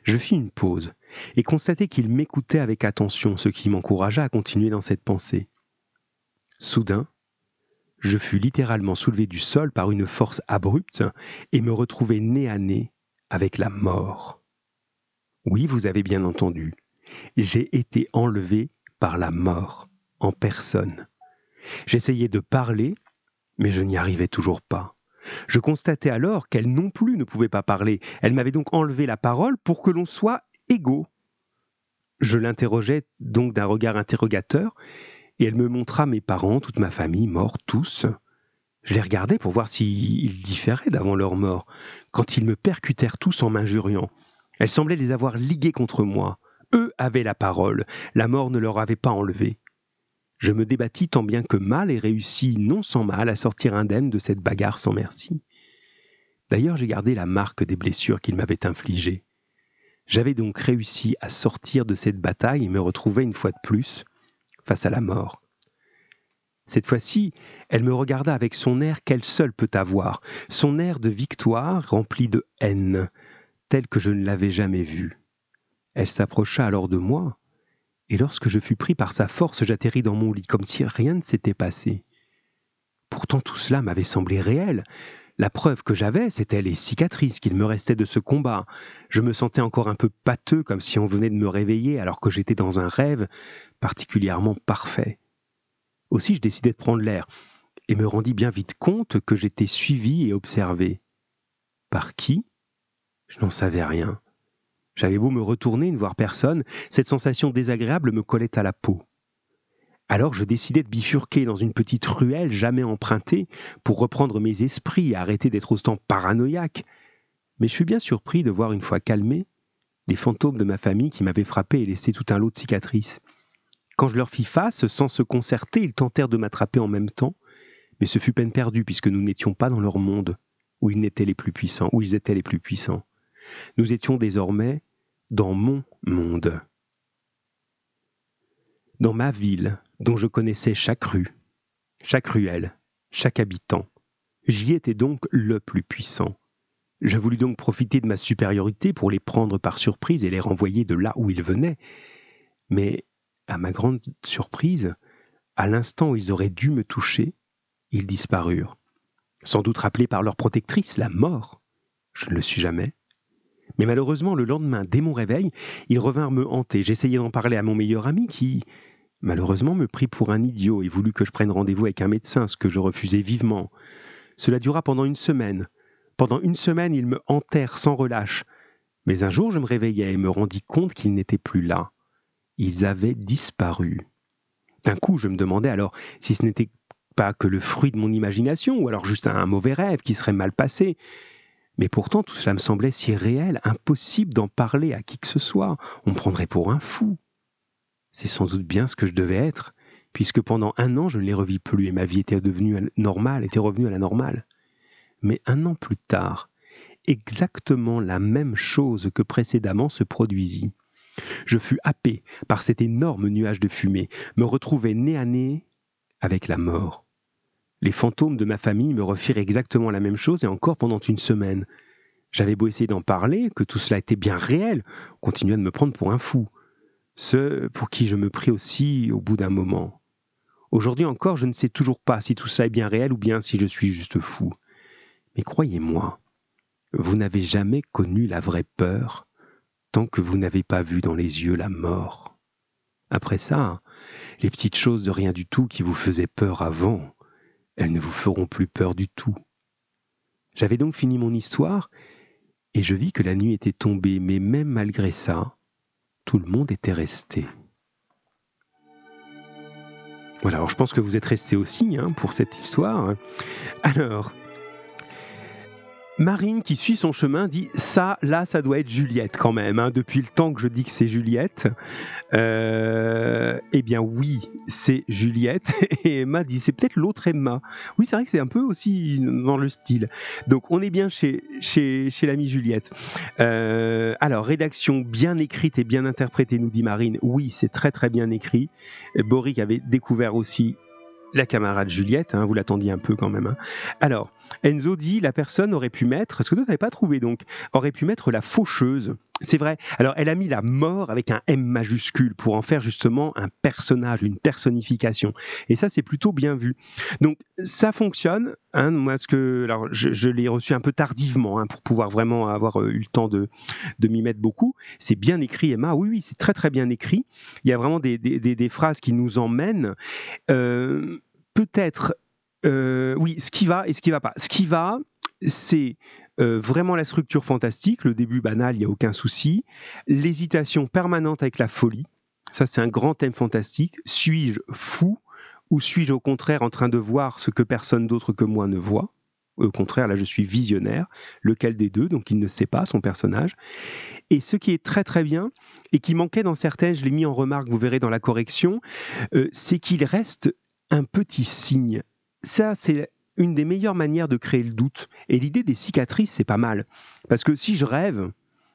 Je fis une pause et constatai qu'il m'écoutait avec attention, ce qui m'encouragea à continuer dans cette pensée. Soudain, je fus littéralement soulevé du sol par une force abrupte et me retrouvai nez à nez avec la mort. Oui, vous avez bien entendu, j'ai été enlevé par la mort en personne. J'essayais de parler, mais je n'y arrivais toujours pas. Je constatais alors qu'elle non plus ne pouvait pas parler. Elle m'avait donc enlevé la parole pour que l'on soit égaux. Je l'interrogeai donc d'un regard interrogateur, et elle me montra mes parents, toute ma famille, morts tous. Je les regardais pour voir s'ils différaient d'avant leur mort, quand ils me percutèrent tous en m'injuriant. Elle semblait les avoir ligués contre moi. Eux avaient la parole, la mort ne leur avait pas enlevé. Je me débattis tant bien que mal et réussis non sans mal à sortir indemne de cette bagarre sans merci. D'ailleurs, j'ai gardé la marque des blessures qu'il m'avait infligées. J'avais donc réussi à sortir de cette bataille et me retrouvais une fois de plus face à la mort. Cette fois-ci, elle me regarda avec son air qu'elle seule peut avoir, son air de victoire rempli de haine, tel que je ne l'avais jamais vu. Elle s'approcha alors de moi, et lorsque je fus pris par sa force, j'atterris dans mon lit comme si rien ne s'était passé. Pourtant tout cela m'avait semblé réel. La preuve que j'avais, c'était les cicatrices qu'il me restait de ce combat. Je me sentais encore un peu pâteux, comme si on venait de me réveiller alors que j'étais dans un rêve particulièrement parfait. Aussi je décidai de prendre l'air, et me rendis bien vite compte que j'étais suivi et observé. Par qui? Je n'en savais rien. J'avais beau me retourner, ne voir personne, cette sensation désagréable me collait à la peau. Alors je décidai de bifurquer dans une petite ruelle jamais empruntée pour reprendre mes esprits et arrêter d'être autant paranoïaque. Mais je fus bien surpris de voir une fois calmé les fantômes de ma famille qui m'avaient frappé et laissé tout un lot de cicatrices. Quand je leur fis face, sans se concerter, ils tentèrent de m'attraper en même temps, mais ce fut peine perdue puisque nous n'étions pas dans leur monde où ils étaient les plus puissants, où ils étaient les plus puissants. Nous étions désormais dans mon monde. Dans ma ville, dont je connaissais chaque rue, chaque ruelle, chaque habitant. J'y étais donc le plus puissant. Je voulus donc profiter de ma supériorité pour les prendre par surprise et les renvoyer de là où ils venaient. Mais, à ma grande surprise, à l'instant où ils auraient dû me toucher, ils disparurent. Sans doute rappelés par leur protectrice, la mort. Je ne le suis jamais. Mais malheureusement, le lendemain, dès mon réveil, ils revinrent me hanter. J'essayai d'en parler à mon meilleur ami qui, malheureusement, me prit pour un idiot et voulut que je prenne rendez-vous avec un médecin, ce que je refusai vivement. Cela dura pendant une semaine. Pendant une semaine, ils me hantèrent sans relâche. Mais un jour, je me réveillai et me rendis compte qu'ils n'étaient plus là. Ils avaient disparu. D'un coup, je me demandais alors si ce n'était pas que le fruit de mon imagination, ou alors juste un mauvais rêve qui serait mal passé. Mais pourtant, tout cela me semblait si réel, impossible d'en parler à qui que ce soit. On me prendrait pour un fou. C'est sans doute bien ce que je devais être, puisque pendant un an, je ne les revis plus et ma vie était devenue normale, était revenue à la normale. Mais un an plus tard, exactement la même chose que précédemment se produisit. Je fus happé par cet énorme nuage de fumée, me retrouvai nez à nez avec la mort. Les fantômes de ma famille me refirent exactement la même chose et encore pendant une semaine. J'avais beau essayer d'en parler, que tout cela était bien réel, on continuait de me prendre pour un fou. Ce pour qui je me pris aussi au bout d'un moment. Aujourd'hui encore, je ne sais toujours pas si tout cela est bien réel ou bien si je suis juste fou. Mais croyez-moi, vous n'avez jamais connu la vraie peur tant que vous n'avez pas vu dans les yeux la mort. Après ça, les petites choses de rien du tout qui vous faisaient peur avant, elles ne vous feront plus peur du tout. J'avais donc fini mon histoire, et je vis que la nuit était tombée, mais même malgré ça, tout le monde était resté. Voilà, alors je pense que vous êtes restés aussi hein, pour cette histoire. Alors, Marine, qui suit son chemin, dit ça, là, ça doit être Juliette quand même. Hein, depuis le temps que je dis que c'est Juliette. Euh, eh bien, oui, c'est Juliette. Et Emma dit c'est peut-être l'autre Emma. Oui, c'est vrai que c'est un peu aussi dans le style. Donc, on est bien chez, chez, chez l'amie Juliette. Euh, alors, rédaction bien écrite et bien interprétée, nous dit Marine. Oui, c'est très très bien écrit. Boric avait découvert aussi la camarade Juliette, hein, vous l'attendiez un peu quand même. Hein. Alors, Enzo dit la personne aurait pu mettre, ce que toi n'avais pas trouvé donc, aurait pu mettre la faucheuse. C'est vrai. Alors, elle a mis la mort avec un M majuscule pour en faire justement un personnage, une personnification. Et ça, c'est plutôt bien vu. Donc, ça fonctionne. Hein, moi, ce que, alors, je, l'ai reçu un peu tardivement hein, pour pouvoir vraiment avoir euh, eu le temps de, de m'y mettre beaucoup. C'est bien écrit, Emma. Oui, oui, c'est très très bien écrit. Il y a vraiment des, des, phrases qui nous emmènent. Euh, peut-être, euh, oui, ce qui va et ce qui va pas. Ce qui va, c'est euh, vraiment la structure fantastique, le début banal, il n'y a aucun souci. L'hésitation permanente avec la folie, ça c'est un grand thème fantastique. Suis-je fou ou suis-je au contraire en train de voir ce que personne d'autre que moi ne voit? Au contraire, là, je suis visionnaire. Lequel des deux? Donc, il ne sait pas, son personnage. Et ce qui est très, très bien, et qui manquait dans certaines, je l'ai mis en remarque, vous verrez dans la correction, euh, c'est qu'il reste un petit signe. Ça, c'est une des meilleures manières de créer le doute. Et l'idée des cicatrices, c'est pas mal. Parce que si je rêve,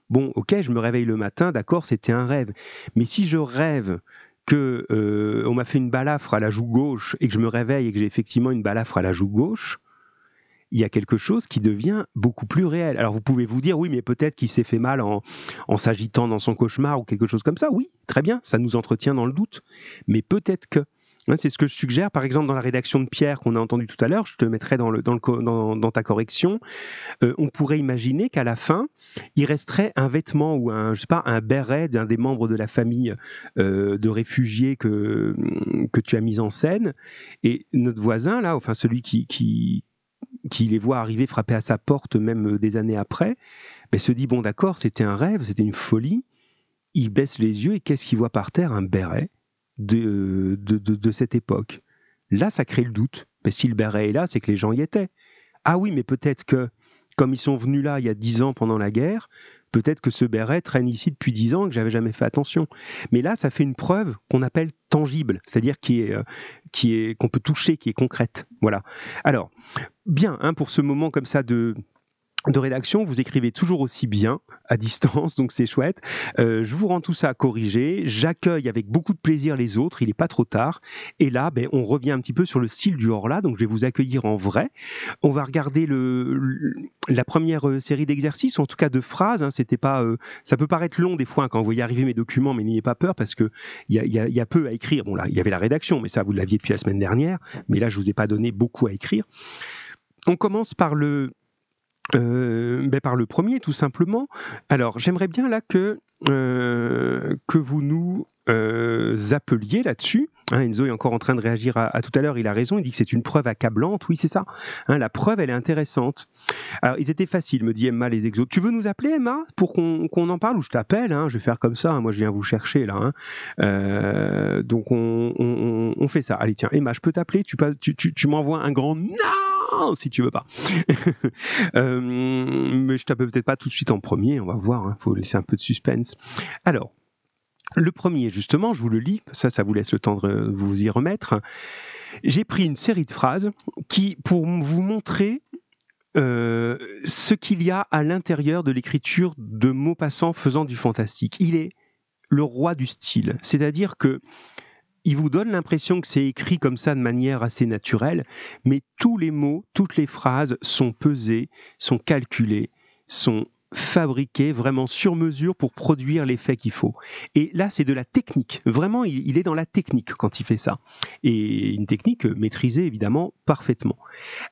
bon, ok, je me réveille le matin, d'accord, c'était un rêve. Mais si je rêve que euh, on m'a fait une balafre à la joue gauche et que je me réveille et que j'ai effectivement une balafre à la joue gauche, il y a quelque chose qui devient beaucoup plus réel. Alors vous pouvez vous dire, oui, mais peut-être qu'il s'est fait mal en, en s'agitant dans son cauchemar ou quelque chose comme ça. Oui, très bien, ça nous entretient dans le doute. Mais peut-être que c'est ce que je suggère, par exemple, dans la rédaction de Pierre qu'on a entendu tout à l'heure, je te mettrai dans, ta correction, euh, on pourrait imaginer qu'à la fin, il resterait un vêtement ou un, je sais pas, un béret d'un des membres de la famille euh, de réfugiés que, tu as mis en scène, et notre voisin, là, enfin celui qui, qui, qui les voit arriver frapper à sa porte même des années après, ben, se dit bon d'accord, c'était un rêve, c'était une folie. Il baisse les yeux et qu'est-ce qu'il voit par terre? Un béret de, de, de, cette époque. Là, ça crée le doute. Mais si le béret est là, c'est que les gens y étaient. Ah oui, mais peut-être que, comme ils sont venus là il y a dix ans pendant la guerre, peut-être que ce béret traîne ici depuis dix ans et que j'avais jamais fait attention. Mais là, ça fait une preuve qu'on appelle tangible, c'est-à-dire qui est, euh, qui est, qu'on peut toucher, qui est concrète. Voilà. Alors, bien, hein, pour ce moment comme ça de de rédaction, vous écrivez toujours aussi bien à distance, donc c'est chouette. Euh, je vous rends tout ça corrigé. J'accueille avec beaucoup de plaisir les autres. Il n'est pas trop tard. Et là, ben, on revient un petit peu sur le style du hors-là. Donc je vais vous accueillir en vrai. On va regarder le, la première euh, série d'exercices, en tout cas de phrases. Hein. C'était pas, euh, ça peut paraître long des fois hein, quand vous voyez arriver mes documents, mais n'ayez pas peur parce que il y a, y a, peu à écrire. Bon là, il y avait la rédaction, mais ça vous l'aviez depuis la semaine dernière. Mais là, je vous ai pas donné beaucoup à écrire. On commence par le euh, par le premier, tout simplement. Alors, j'aimerais bien là que, euh, que vous nous euh, appeliez là-dessus. Hein, Enzo est encore en train de réagir à, tout à l'heure, il a raison, il dit que c'est une preuve accablante. Oui, c'est ça. Hein, la preuve, elle est intéressante. Alors, ils étaient faciles, me dit Emma, les exos. Tu veux nous appeler, Emma, pour qu'on en parle ou je t'appelle hein, Je vais faire comme ça, moi je viens vous chercher là. donc, on, fait ça. Allez, tiens, Emma, je peux t'appeler? Tu, tu, tu m'envoies un grand non si tu veux pas. Euh, mais je t'appelle peut-être pas tout de suite en premier, on va voir, il hein. faut laisser un peu de suspense. Alors, le premier, justement, je vous le lis, ça, ça vous laisse le temps de vous y remettre. J'ai pris une série de phrases qui, pour vous montrer euh, ce qu'il y a à l'intérieur de l'écriture de Maupassant faisant du fantastique. Il est le roi du style, c'est-à-dire que il vous donne l'impression que c'est écrit comme ça de manière assez naturelle, mais tous les mots, toutes les phrases sont pesées, sont calculées, sont fabriquées vraiment sur mesure pour produire l'effet qu'il faut. Et là, c'est de la technique. Vraiment, il, est dans la technique quand il fait ça. Et une technique maîtrisée, évidemment, parfaitement.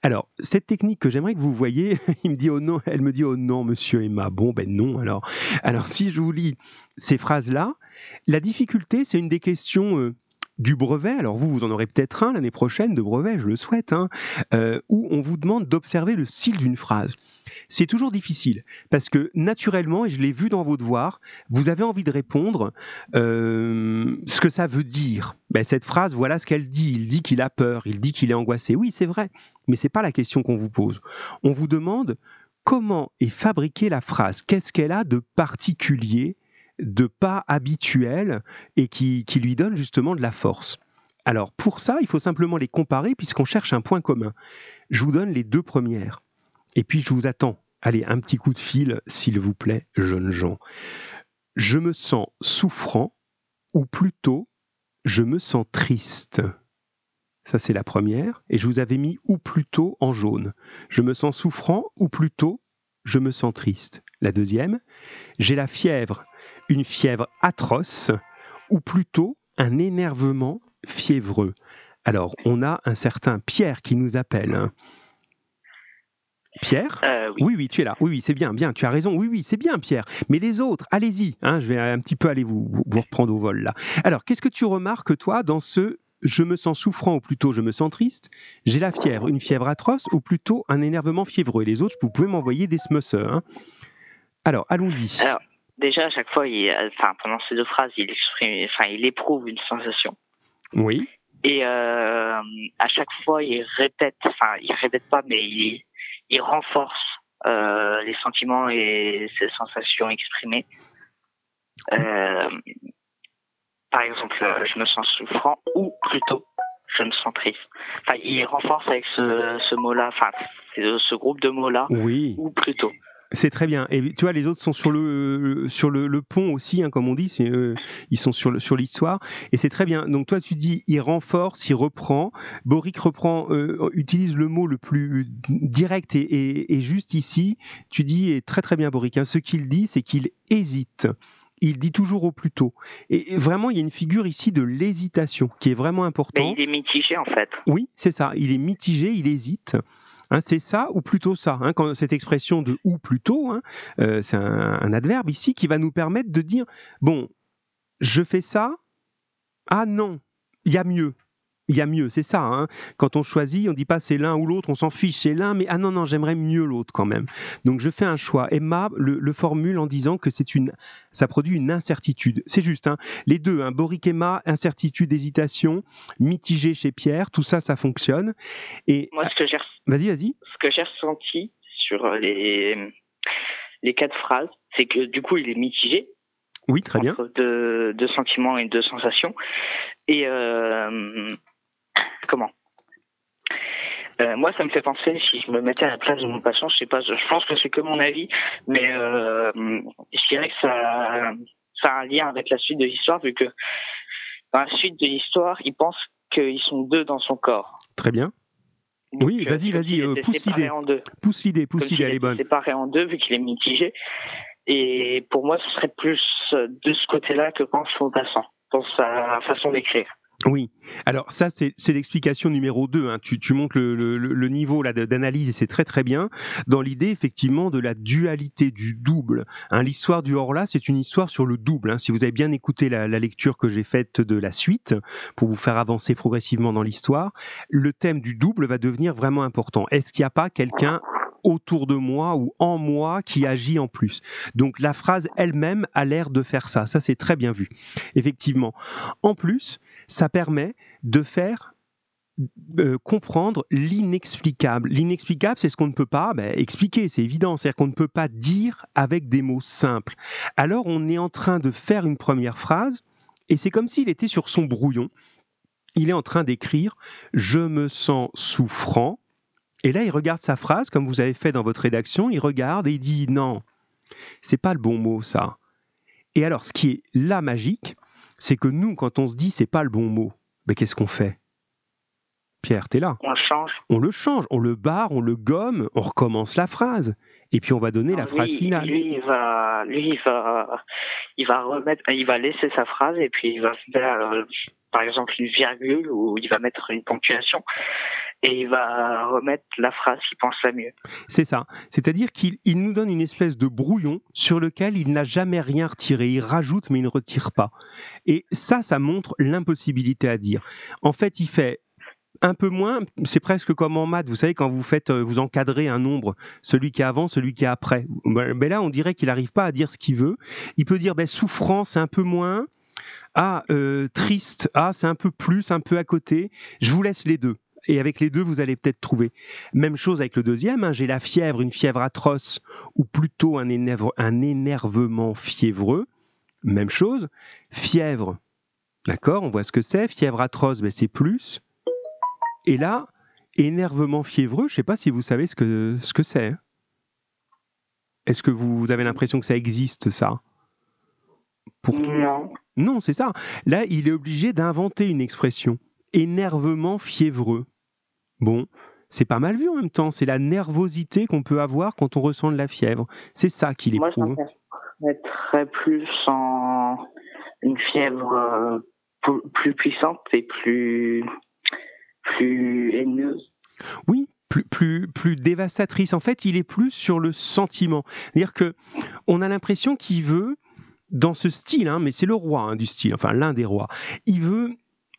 Alors, cette technique que j'aimerais que vous voyez, il me dit oh non, elle me dit oh non, monsieur Emma. Bon, ben non, alors. Alors, si je vous lis ces phrases-là, la difficulté, c'est une des questions euh, du brevet, alors vous, vous en aurez peut-être un l'année prochaine de brevet, je le souhaite, hein, euh, où on vous demande d'observer le style d'une phrase. C'est toujours difficile parce que naturellement, et je l'ai vu dans vos devoirs, vous avez envie de répondre euh, ce que ça veut dire. Ben, cette phrase, voilà ce qu'elle dit. Il dit qu'il a peur, il dit qu'il est angoissé. Oui, c'est vrai, mais c'est pas la question qu'on vous pose. On vous demande comment est fabriquée la phrase. Qu'est-ce qu'elle a de particulier de pas habituel et qui, lui donne justement de la force. Alors pour ça, il faut simplement les comparer puisqu'on cherche un point commun. Je vous donne les deux premières. Et puis je vous attends. Allez, un petit coup de fil, s'il vous plaît, jeunes gens. Je me sens souffrant, ou plutôt, je me sens triste? Ça, c'est la première. Et je vous avais mis ou plutôt en jaune. Je me sens souffrant, ou plutôt, je me sens triste? La deuxième, j'ai la fièvre, une fièvre atroce ou plutôt un énervement fiévreux. Alors, on a un certain Pierre qui nous appelle. Pierre euh, oui. oui. tu es là. Oui, oui, c'est bien, bien, tu as raison. Oui, oui, c'est bien, Pierre. Mais les autres, allez-y. Hein, je vais un petit peu aller vous, vous, reprendre au vol là. Alors, qu'est-ce que tu remarques, toi, dans ce je me sens souffrant ou plutôt je me sens triste J'ai la fièvre, une fièvre atroce ou plutôt un énervement fiévreux Et les autres, vous pouvez m'envoyer des smussers. Hein. Alors, allons-y déjà à chaque fois, il, enfin pendant ces deux phrases, il exprime, enfin il éprouve une sensation. Oui. Et euh, à chaque fois, il répète, enfin il répète pas, mais il, il renforce euh, les sentiments et ces sensations exprimées. Euh, par exemple, je me sens souffrant ou plutôt je me sens triste. Enfin, il renforce avec ce, ce mot-là, enfin ce groupe de mots-là, oui. ou plutôt. C'est très bien. Et tu vois, les autres sont sur le sur le, pont aussi, hein, comme on dit. Euh, ils sont sur sur l'histoire, et c'est très bien. Donc toi, tu dis, il renforce, il reprend. Boric reprend, euh, utilise le mot le plus direct et, juste ici. Tu dis, et très très bien, Boric. Hein, ce qu'il dit, c'est qu'il hésite il dit toujours au plus tôt. Et vraiment, il y a une figure ici de l'hésitation qui est vraiment importante. Mais il est mitigé en fait. Oui, c'est ça. Il est mitigé, il hésite. Hein, c'est ça ou plutôt ça. Hein, quand cette expression de ou plutôt, hein, euh, c'est un, adverbe ici qui va nous permettre de dire bon, je fais ça. Ah non, il y a mieux. Il y a mieux, c'est ça. Hein. Quand on choisit, on dit pas c'est l'un ou l'autre, on s'en fiche, c'est l'un, mais ah non, non, j'aimerais mieux l'autre quand même. Donc je fais un choix. Emma le, formule en disant que c'est une, ça produit une incertitude. C'est juste, hein. les deux, hein, Boric Emma, incertitude, hésitation, mitigé chez Pierre, tout ça, ça fonctionne. Et moi, ce que j'ai, vas-y, vas-y. Ce que j'ai ressenti sur les les quatre phrases, c'est que du coup, il est mitigé. Oui, très bien. De, de sentiments et de sensations. Et euh, comment euh, moi, ça me fait penser, si je me mettais à la place de mon patient, je sais pas, je pense que c'est que mon avis, mais euh, je dirais que ça, ça a un lien avec la suite de l'histoire, vu que dans la suite de l'histoire, il pense qu'ils sont deux dans son corps. Très bien. oui, vas-y, vas-y, pousse l'idée. Pousse l'idée, pousse l'idée, elle est bonne. séparé en deux, vu qu'il est mitigé. Et pour moi, ce serait plus de ce côté-là que pense son passant, dans sa façon d'écrire. Oui, alors ça c'est l'explication numéro 2, hein. tu, le, le niveau d'analyse et c'est très très bien, dans l'idée effectivement de la dualité, du double. Hein. L'histoire du Horla c'est une histoire sur le double, hein. si vous avez bien écouté la, la lecture que j'ai faite de la suite, pour vous faire avancer progressivement dans l'histoire, le thème du double va devenir vraiment important. Est-ce qu'il n'y a pas quelqu'un autour de moi ou en moi qui agit en plus. Donc la phrase elle-même a l'air de faire ça. Ça, c'est très bien vu. Effectivement. En plus, ça permet de faire euh, comprendre l'inexplicable. L'inexplicable, c'est ce qu'on ne peut pas ben, expliquer, c'est évident, c'est-à-dire qu'on ne peut pas dire avec des mots simples. Alors on est en train de faire une première phrase, et c'est comme s'il était sur son brouillon. Il est en train d'écrire ⁇ Je me sens souffrant, et là, il regarde sa phrase, comme vous avez fait dans votre rédaction, il regarde et il dit non, c'est pas le bon mot, ça. Et alors, ce qui est là magique, c'est que nous, quand on se dit c'est pas le bon mot, ben, qu'est-ce qu'on fait? Pierre, t'es là. On le change. On le change, on le barre, on le gomme, on recommence la phrase. Et puis on va donner la phrase finale. Lui, il va, lui, il va, il va remettre, il va laisser sa phrase et puis il va faire, euh, par exemple, une virgule ou il va mettre une ponctuation et il va remettre la phrase qu'il pense la mieux. C'est ça. C'est-à-dire qu'il nous donne une espèce de brouillon sur lequel il n'a jamais rien retiré. Il rajoute mais il ne retire pas. Et ça, ça montre l'impossibilité à dire. En fait, il fait un peu moins, c'est presque comme en maths, vous savez, quand vous faites, euh, vous encadrez un nombre, celui qui est avant, celui qui est après. Mais ben là, on dirait qu'il n'arrive pas à dire ce qu'il veut. Il peut dire ben, souffrance, un peu moins. Ah, euh, triste, ah, c'est un peu plus, un peu à côté. Je vous laisse les deux et avec les deux, vous allez peut-être trouver. Même chose avec le deuxième, hein, j'ai la fièvre, une fièvre atroce, ou plutôt un, un énervement fiévreux. Même chose, fièvre, d'accord, on voit ce que c'est, fièvre atroce, ben c'est plus. Et là, énervement fiévreux, je ne sais pas si vous savez ce que ce que c'est. Est-ce que vous, avez l'impression que ça existe, ça? Pour Non. Non, c'est ça. Là, il est obligé d'inventer une expression. Énervement fiévreux. Bon, c'est pas mal vu en même temps. C'est la nervosité qu'on peut avoir quand on ressent de la fièvre. C'est ça qu'il éprouve. Moi, je plus en une fièvre euh, plus puissante et plus plus haineuse. Oui, plus, plus, plus dévastatrice. En fait, il est plus sur le sentiment. C'est-à-dire que on a l'impression qu'il veut, dans ce style, hein, mais c'est le roi hein, du style, enfin l'un des rois, il veut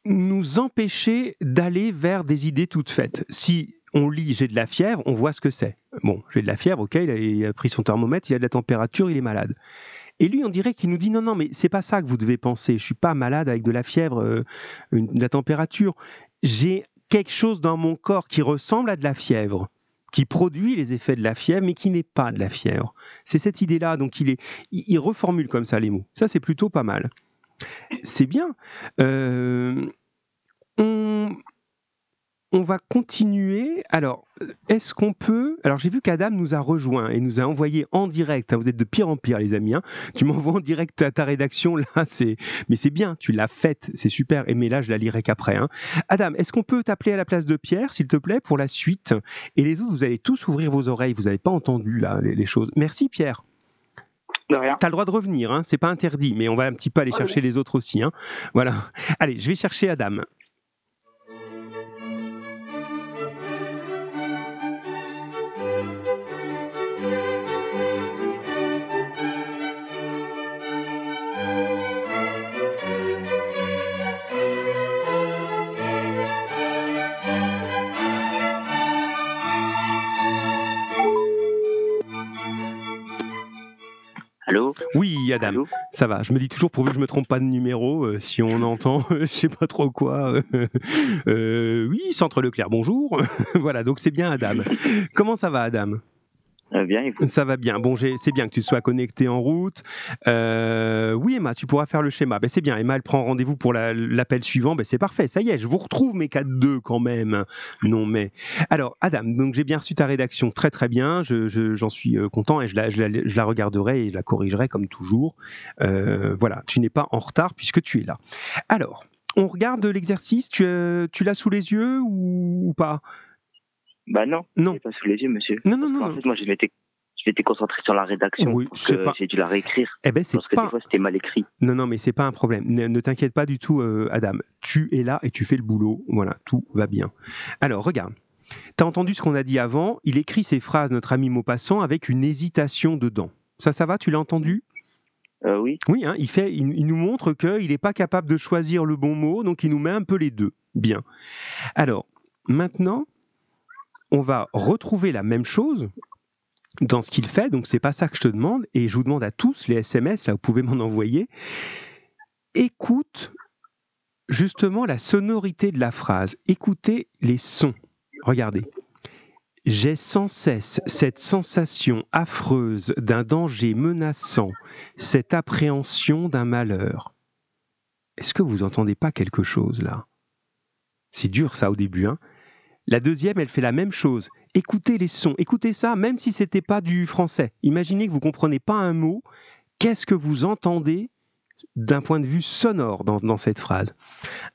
nous empêcher d'aller vers des idées toutes faites. Si on lit j'ai de la fièvre, on voit ce que c'est. Bon, j'ai de la fièvre, ok, il a, pris son thermomètre, il a de la température, il est malade. Et lui, on dirait qu'il nous dit non, non, mais c'est pas ça que vous devez penser. Je suis pas malade avec de la fièvre, euh, de la température. J'ai quelque chose dans mon corps qui ressemble à de la fièvre, qui produit les effets de la fièvre, mais qui n'est pas de la fièvre. C'est cette idée-là. Donc il il, reformule comme ça les mots. Ça, c'est plutôt pas mal. C'est bien. Euh, on, va continuer. Alors, est-ce qu'on peut. Alors, j'ai vu qu'Adam nous a rejoint et nous a envoyé en direct. Hein, vous êtes de pire en pire, les amis. Hein. Tu m'envoies en direct à ta rédaction. Là, c'est. Mais c'est bien, tu l'as faite. C'est super. Et mais là, je la lirai qu'après. Hein. Adam, est-ce qu'on peut t'appeler à la place de Pierre, s'il te plaît, pour la suite? Et les autres, vous allez tous ouvrir vos oreilles. Vous n'avez pas entendu, là, les, choses. Merci, Pierre. De rien. T'as le droit de revenir, hein, c'est pas interdit, mais on va un petit peu aller chercher les autres aussi. Hein. Voilà. Allez, je vais chercher Adam. Oui, Adam, ça va. Je me dis toujours pourvu que je me trompe pas de numéro, euh, si on entend, je sais pas trop quoi. Euh, oui, Centre Leclerc, bonjour. voilà, donc c'est bien Adam. Comment ça va, Adam? Bien, Ça va bien. Bon, c'est bien que tu sois connecté en route. Euh, oui, Emma, tu pourras faire le schéma. Ben, c'est bien. Emma, elle prend rendez-vous pour l'appel suivant. Ben, c'est parfait. Ça y est, je vous retrouve mes 4-2 quand même. Non, mais. Alors, Adam, j'ai bien reçu ta rédaction. Très, très bien. J'en suis euh, content et je la, je, la, regarderai et je la corrigerai comme toujours. Euh, voilà, tu n'es pas en retard puisque tu es là. Alors, on regarde l'exercice. Tu, tu l'as sous les yeux ou pas? Bah non, non. pas sous les yeux, monsieur. Non, non, non. En fait, moi, je m'étais je m'étais concentré sur la rédaction oui, parce que j'ai dû la réécrire. Eh ben, parce que des fois c'était mal écrit. Non, non, mais c'est pas un problème. Ne, t'inquiète pas du tout, euh, Adam. Tu es là et tu fais le boulot. Voilà, tout va bien. Alors, regarde. T'as entendu ce qu'on a dit avant? Il écrit ces phrases, notre ami Maupassant, avec une hésitation dedans. Ça, ça va? Tu l'as entendu? Euh, oui. Oui, hein, il, fait, il, il, nous montre qu'il n'est pas capable de choisir le bon mot, donc il nous met un peu les deux. Bien. Alors, maintenant, on va retrouver la même chose dans ce qu'il fait, donc c'est pas ça que je te demande, et je vous demande à tous les SMS, là vous pouvez m'en envoyer, écoute justement la sonorité de la phrase, écoutez les sons, regardez. J'ai sans cesse cette sensation affreuse d'un danger menaçant, cette appréhension d'un malheur. Est-ce que vous entendez pas quelque chose là? C'est dur ça au début, hein la deuxième, elle fait la même chose. Écoutez les sons, écoutez ça, même si c'était pas du français. Imaginez que vous comprenez pas un mot. Qu'est-ce que vous entendez d'un point de vue sonore dans, dans, cette phrase?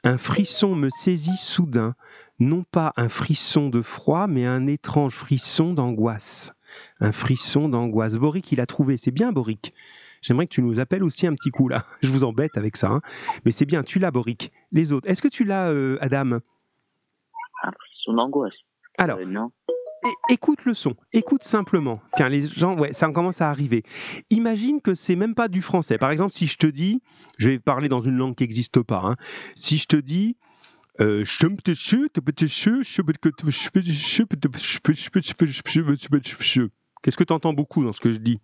Un frisson me saisit soudain, non pas un frisson de froid, mais un étrange frisson d'angoisse. Un frisson d'angoisse. Boric, il a trouvé. C'est bien, Boric. J'aimerais que tu nous appelles aussi un petit coup là. Je vous embête avec ça. Hein. Mais c'est bien, tu l'as, Boric. Les autres, est-ce que tu l'as, euh, Adam? Son angoisse. Alors, euh, écoute le son, écoute simplement. Tiens, les gens, ouais, ça commence à arriver. Imagine que c'est même pas du français. Par exemple, si je te dis, je vais parler dans une langue qui n'existe pas. Hein. Si je te dis, qu'est-ce que tu entends beaucoup dans ce que je dis?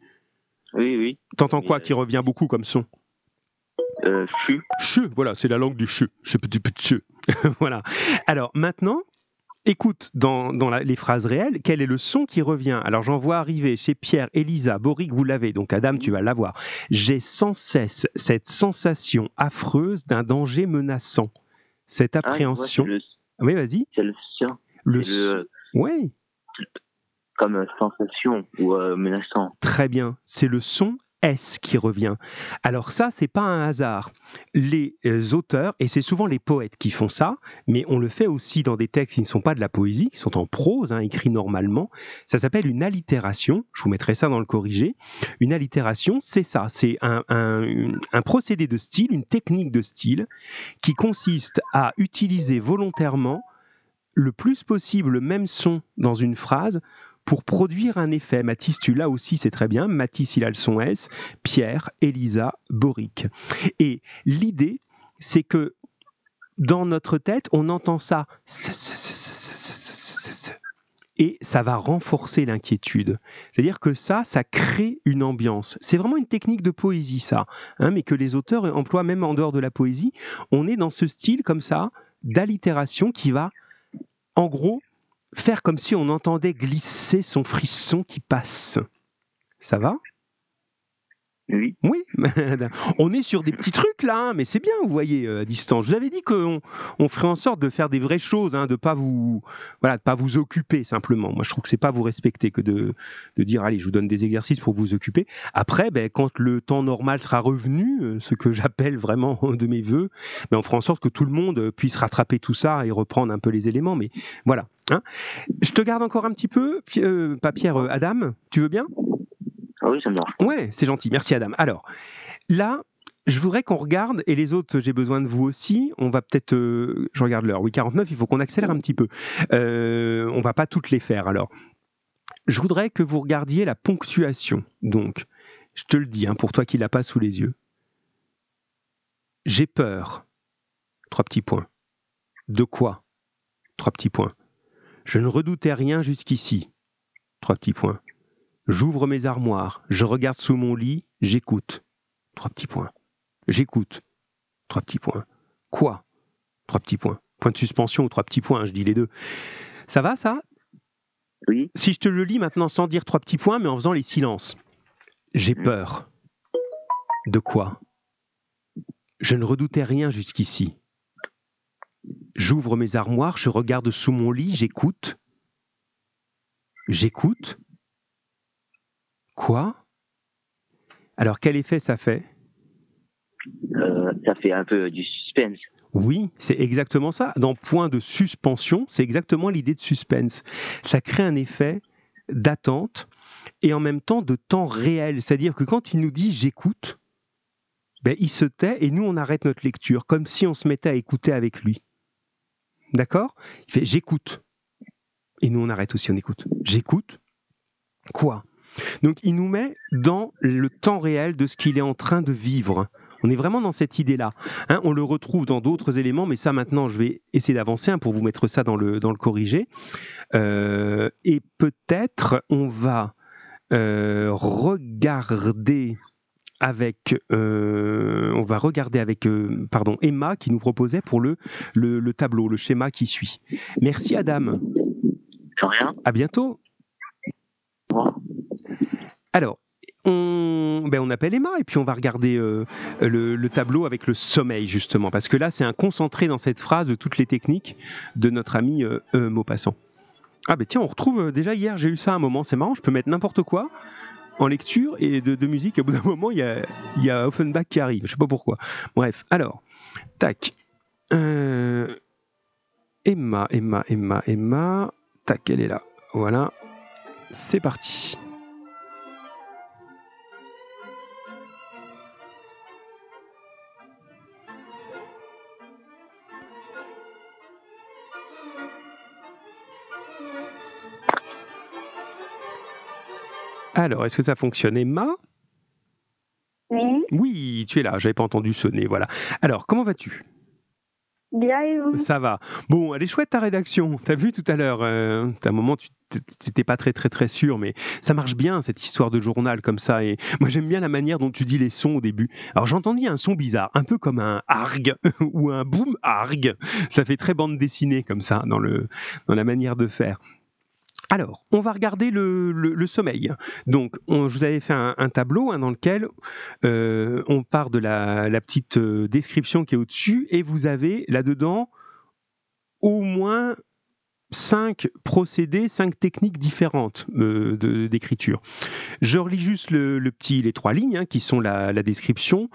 Oui, oui. T'entends quoi qui revient beaucoup comme son? Euh, chu. voilà, c'est la langue du chu. voilà. Alors maintenant, écoute dans, les phrases réelles, quel est le son qui revient? Alors j'en vois arriver chez Pierre, Elisa, Boric, vous l'avez, donc Adam, tu vas l'avoir. J'ai sans cesse cette sensation affreuse d'un danger menaçant, cette ah, appréhension. Oui, vas-y. C'est le. Le, Oui. Comme sensation ou euh, menaçant. Très bien. C'est le son S qui revient. Alors ça, c'est pas un hasard. Les euh, auteurs, et c'est souvent les poètes qui font ça, mais on le fait aussi dans des textes qui ne sont pas de la poésie, qui sont en prose, hein, écrits normalement. Ça s'appelle une allitération. Je vous mettrai ça dans le corrigé. Une allitération, c'est ça. C'est un, un procédé de style, une technique de style, qui consiste à utiliser volontairement le plus possible le même son dans une phrase pour produire un effet. Mathis, tu l'as aussi, c'est très bien. Mathis, il a le son S. Pierre, Elisa, Boric. Et l'idée, c'est que dans notre tête, on entend ça. Et ça va renforcer l'inquiétude. C'est-à-dire que ça, ça crée une ambiance. C'est vraiment une technique de poésie, ça, hein, mais que les auteurs emploient même en dehors de la poésie. On est dans ce style comme ça, d'allitération qui va, en gros, faire comme si on entendait glisser son frisson qui passe. Ça va? Oui. On est sur des petits trucs là, hein, mais c'est bien, vous voyez, euh, à distance. Je vous avais dit qu'on on ferait en sorte de faire des vraies choses, hein, de pas vous, voilà, de pas vous occuper simplement. Moi, je trouve que c'est pas vous respecter que de, de, dire, allez, je vous donne des exercices pour vous occuper. Après, ben, quand le temps normal sera revenu, euh, ce que j'appelle vraiment de mes voeux, ben, on fera en sorte que tout le monde puisse rattraper tout ça et reprendre un peu les éléments. Mais voilà. Hein. Je te garde encore un petit peu, euh, pas Pierre, Adam, tu veux bien? Ah oui, Ouais, c'est gentil. Merci, Adam. Alors, là, je voudrais qu'on regarde, et les autres, j'ai besoin de vous aussi. On va peut-être. Euh, je regarde l'heure. Oui, 49, il faut qu'on accélère un petit peu. Euh, on va pas toutes les faire. Alors, je voudrais que vous regardiez la ponctuation. Donc, je te le dis, hein, pour toi qui l'as pas sous les yeux. J'ai peur. Trois petits points. De quoi? Trois petits points. Je ne redoutais rien jusqu'ici. Trois petits points. J'ouvre mes armoires, je regarde sous mon lit, J'écoute. Trois petits points. J'écoute. Trois petits points. Quoi? Trois petits points. Point de suspension ou trois petits points, hein, je dis les deux. Ça va ça? Oui. Si je te le lis maintenant sans dire trois petits points, mais en faisant les silences. J'ai Mm. peur. De quoi? Je ne redoutais rien jusqu'ici. J'ouvre mes armoires, je regarde sous mon lit, j'écoute. J'écoute. Quoi? Alors quel effet ça fait? Euh, ça fait un peu du suspense. Oui, c'est exactement ça. Dans point de suspension, c'est exactement l'idée de suspense. Ça crée un effet d'attente et en même temps de temps réel. C'est-à-dire que quand il nous dit j'écoute, ben, il se tait et nous on arrête notre lecture, comme si on se mettait à écouter avec lui. D'accord? Il fait j'écoute. Et nous on arrête aussi, on écoute. J'écoute. Quoi? Donc il nous met dans le temps réel de ce qu'il est en train de vivre. On est vraiment dans cette idée-là. Hein, on le retrouve dans d'autres éléments, mais ça maintenant, je vais essayer d'avancer hein, pour vous mettre ça dans le, dans le corrigé. Euh, et peut-être on va euh, regarder avec, euh, on va regarder avec, pardon, Emma qui nous proposait pour le, le, le tableau, le schéma qui suit. Merci Adam. Rien. À bientôt. Alors, on, ben on appelle Emma et puis on va regarder euh, le, le tableau avec le sommeil justement, parce que là c'est un concentré dans cette phrase de toutes les techniques de notre ami euh, euh, Maupassant. Ah ben tiens, on retrouve déjà hier, j'ai eu ça à un moment, c'est marrant, je peux mettre n'importe quoi en lecture et de, musique, et au bout d'un moment il y a, y a Offenbach qui arrive, je sais pas pourquoi. Bref, alors, tac. Emma, Emma, Emma, Emma, tac, elle est là, voilà, c'est parti. Alors, est-ce que ça fonctionne, Emma? Oui, Oui, tu es là, j'avais pas entendu sonner, voilà. Alors, comment vas-tu? Vous Ça va. Bon, elle est chouette ta rédaction. T'as vu tout à l'heure, euh, à un moment, tu n'étais pas très très très sûr, mais ça marche bien cette histoire de journal comme ça. Et moi, j'aime bien la manière dont tu dis les sons au début. Alors, j'entendis un son bizarre, un peu comme un arg ou un boom arg. Ça fait très bande dessinée comme ça dans, le, dans la manière de faire. Alors, on va regarder le, sommeil. Donc, on- je vous avais fait un, tableau hein, dans lequel euh, on part de la, petite euh, description qui est au-dessus et vous avez là-dedans au moins cinq procédés, cinq techniques différentes euh, d'écriture. Je relis juste le petit, les trois lignes hein, qui sont la, la description.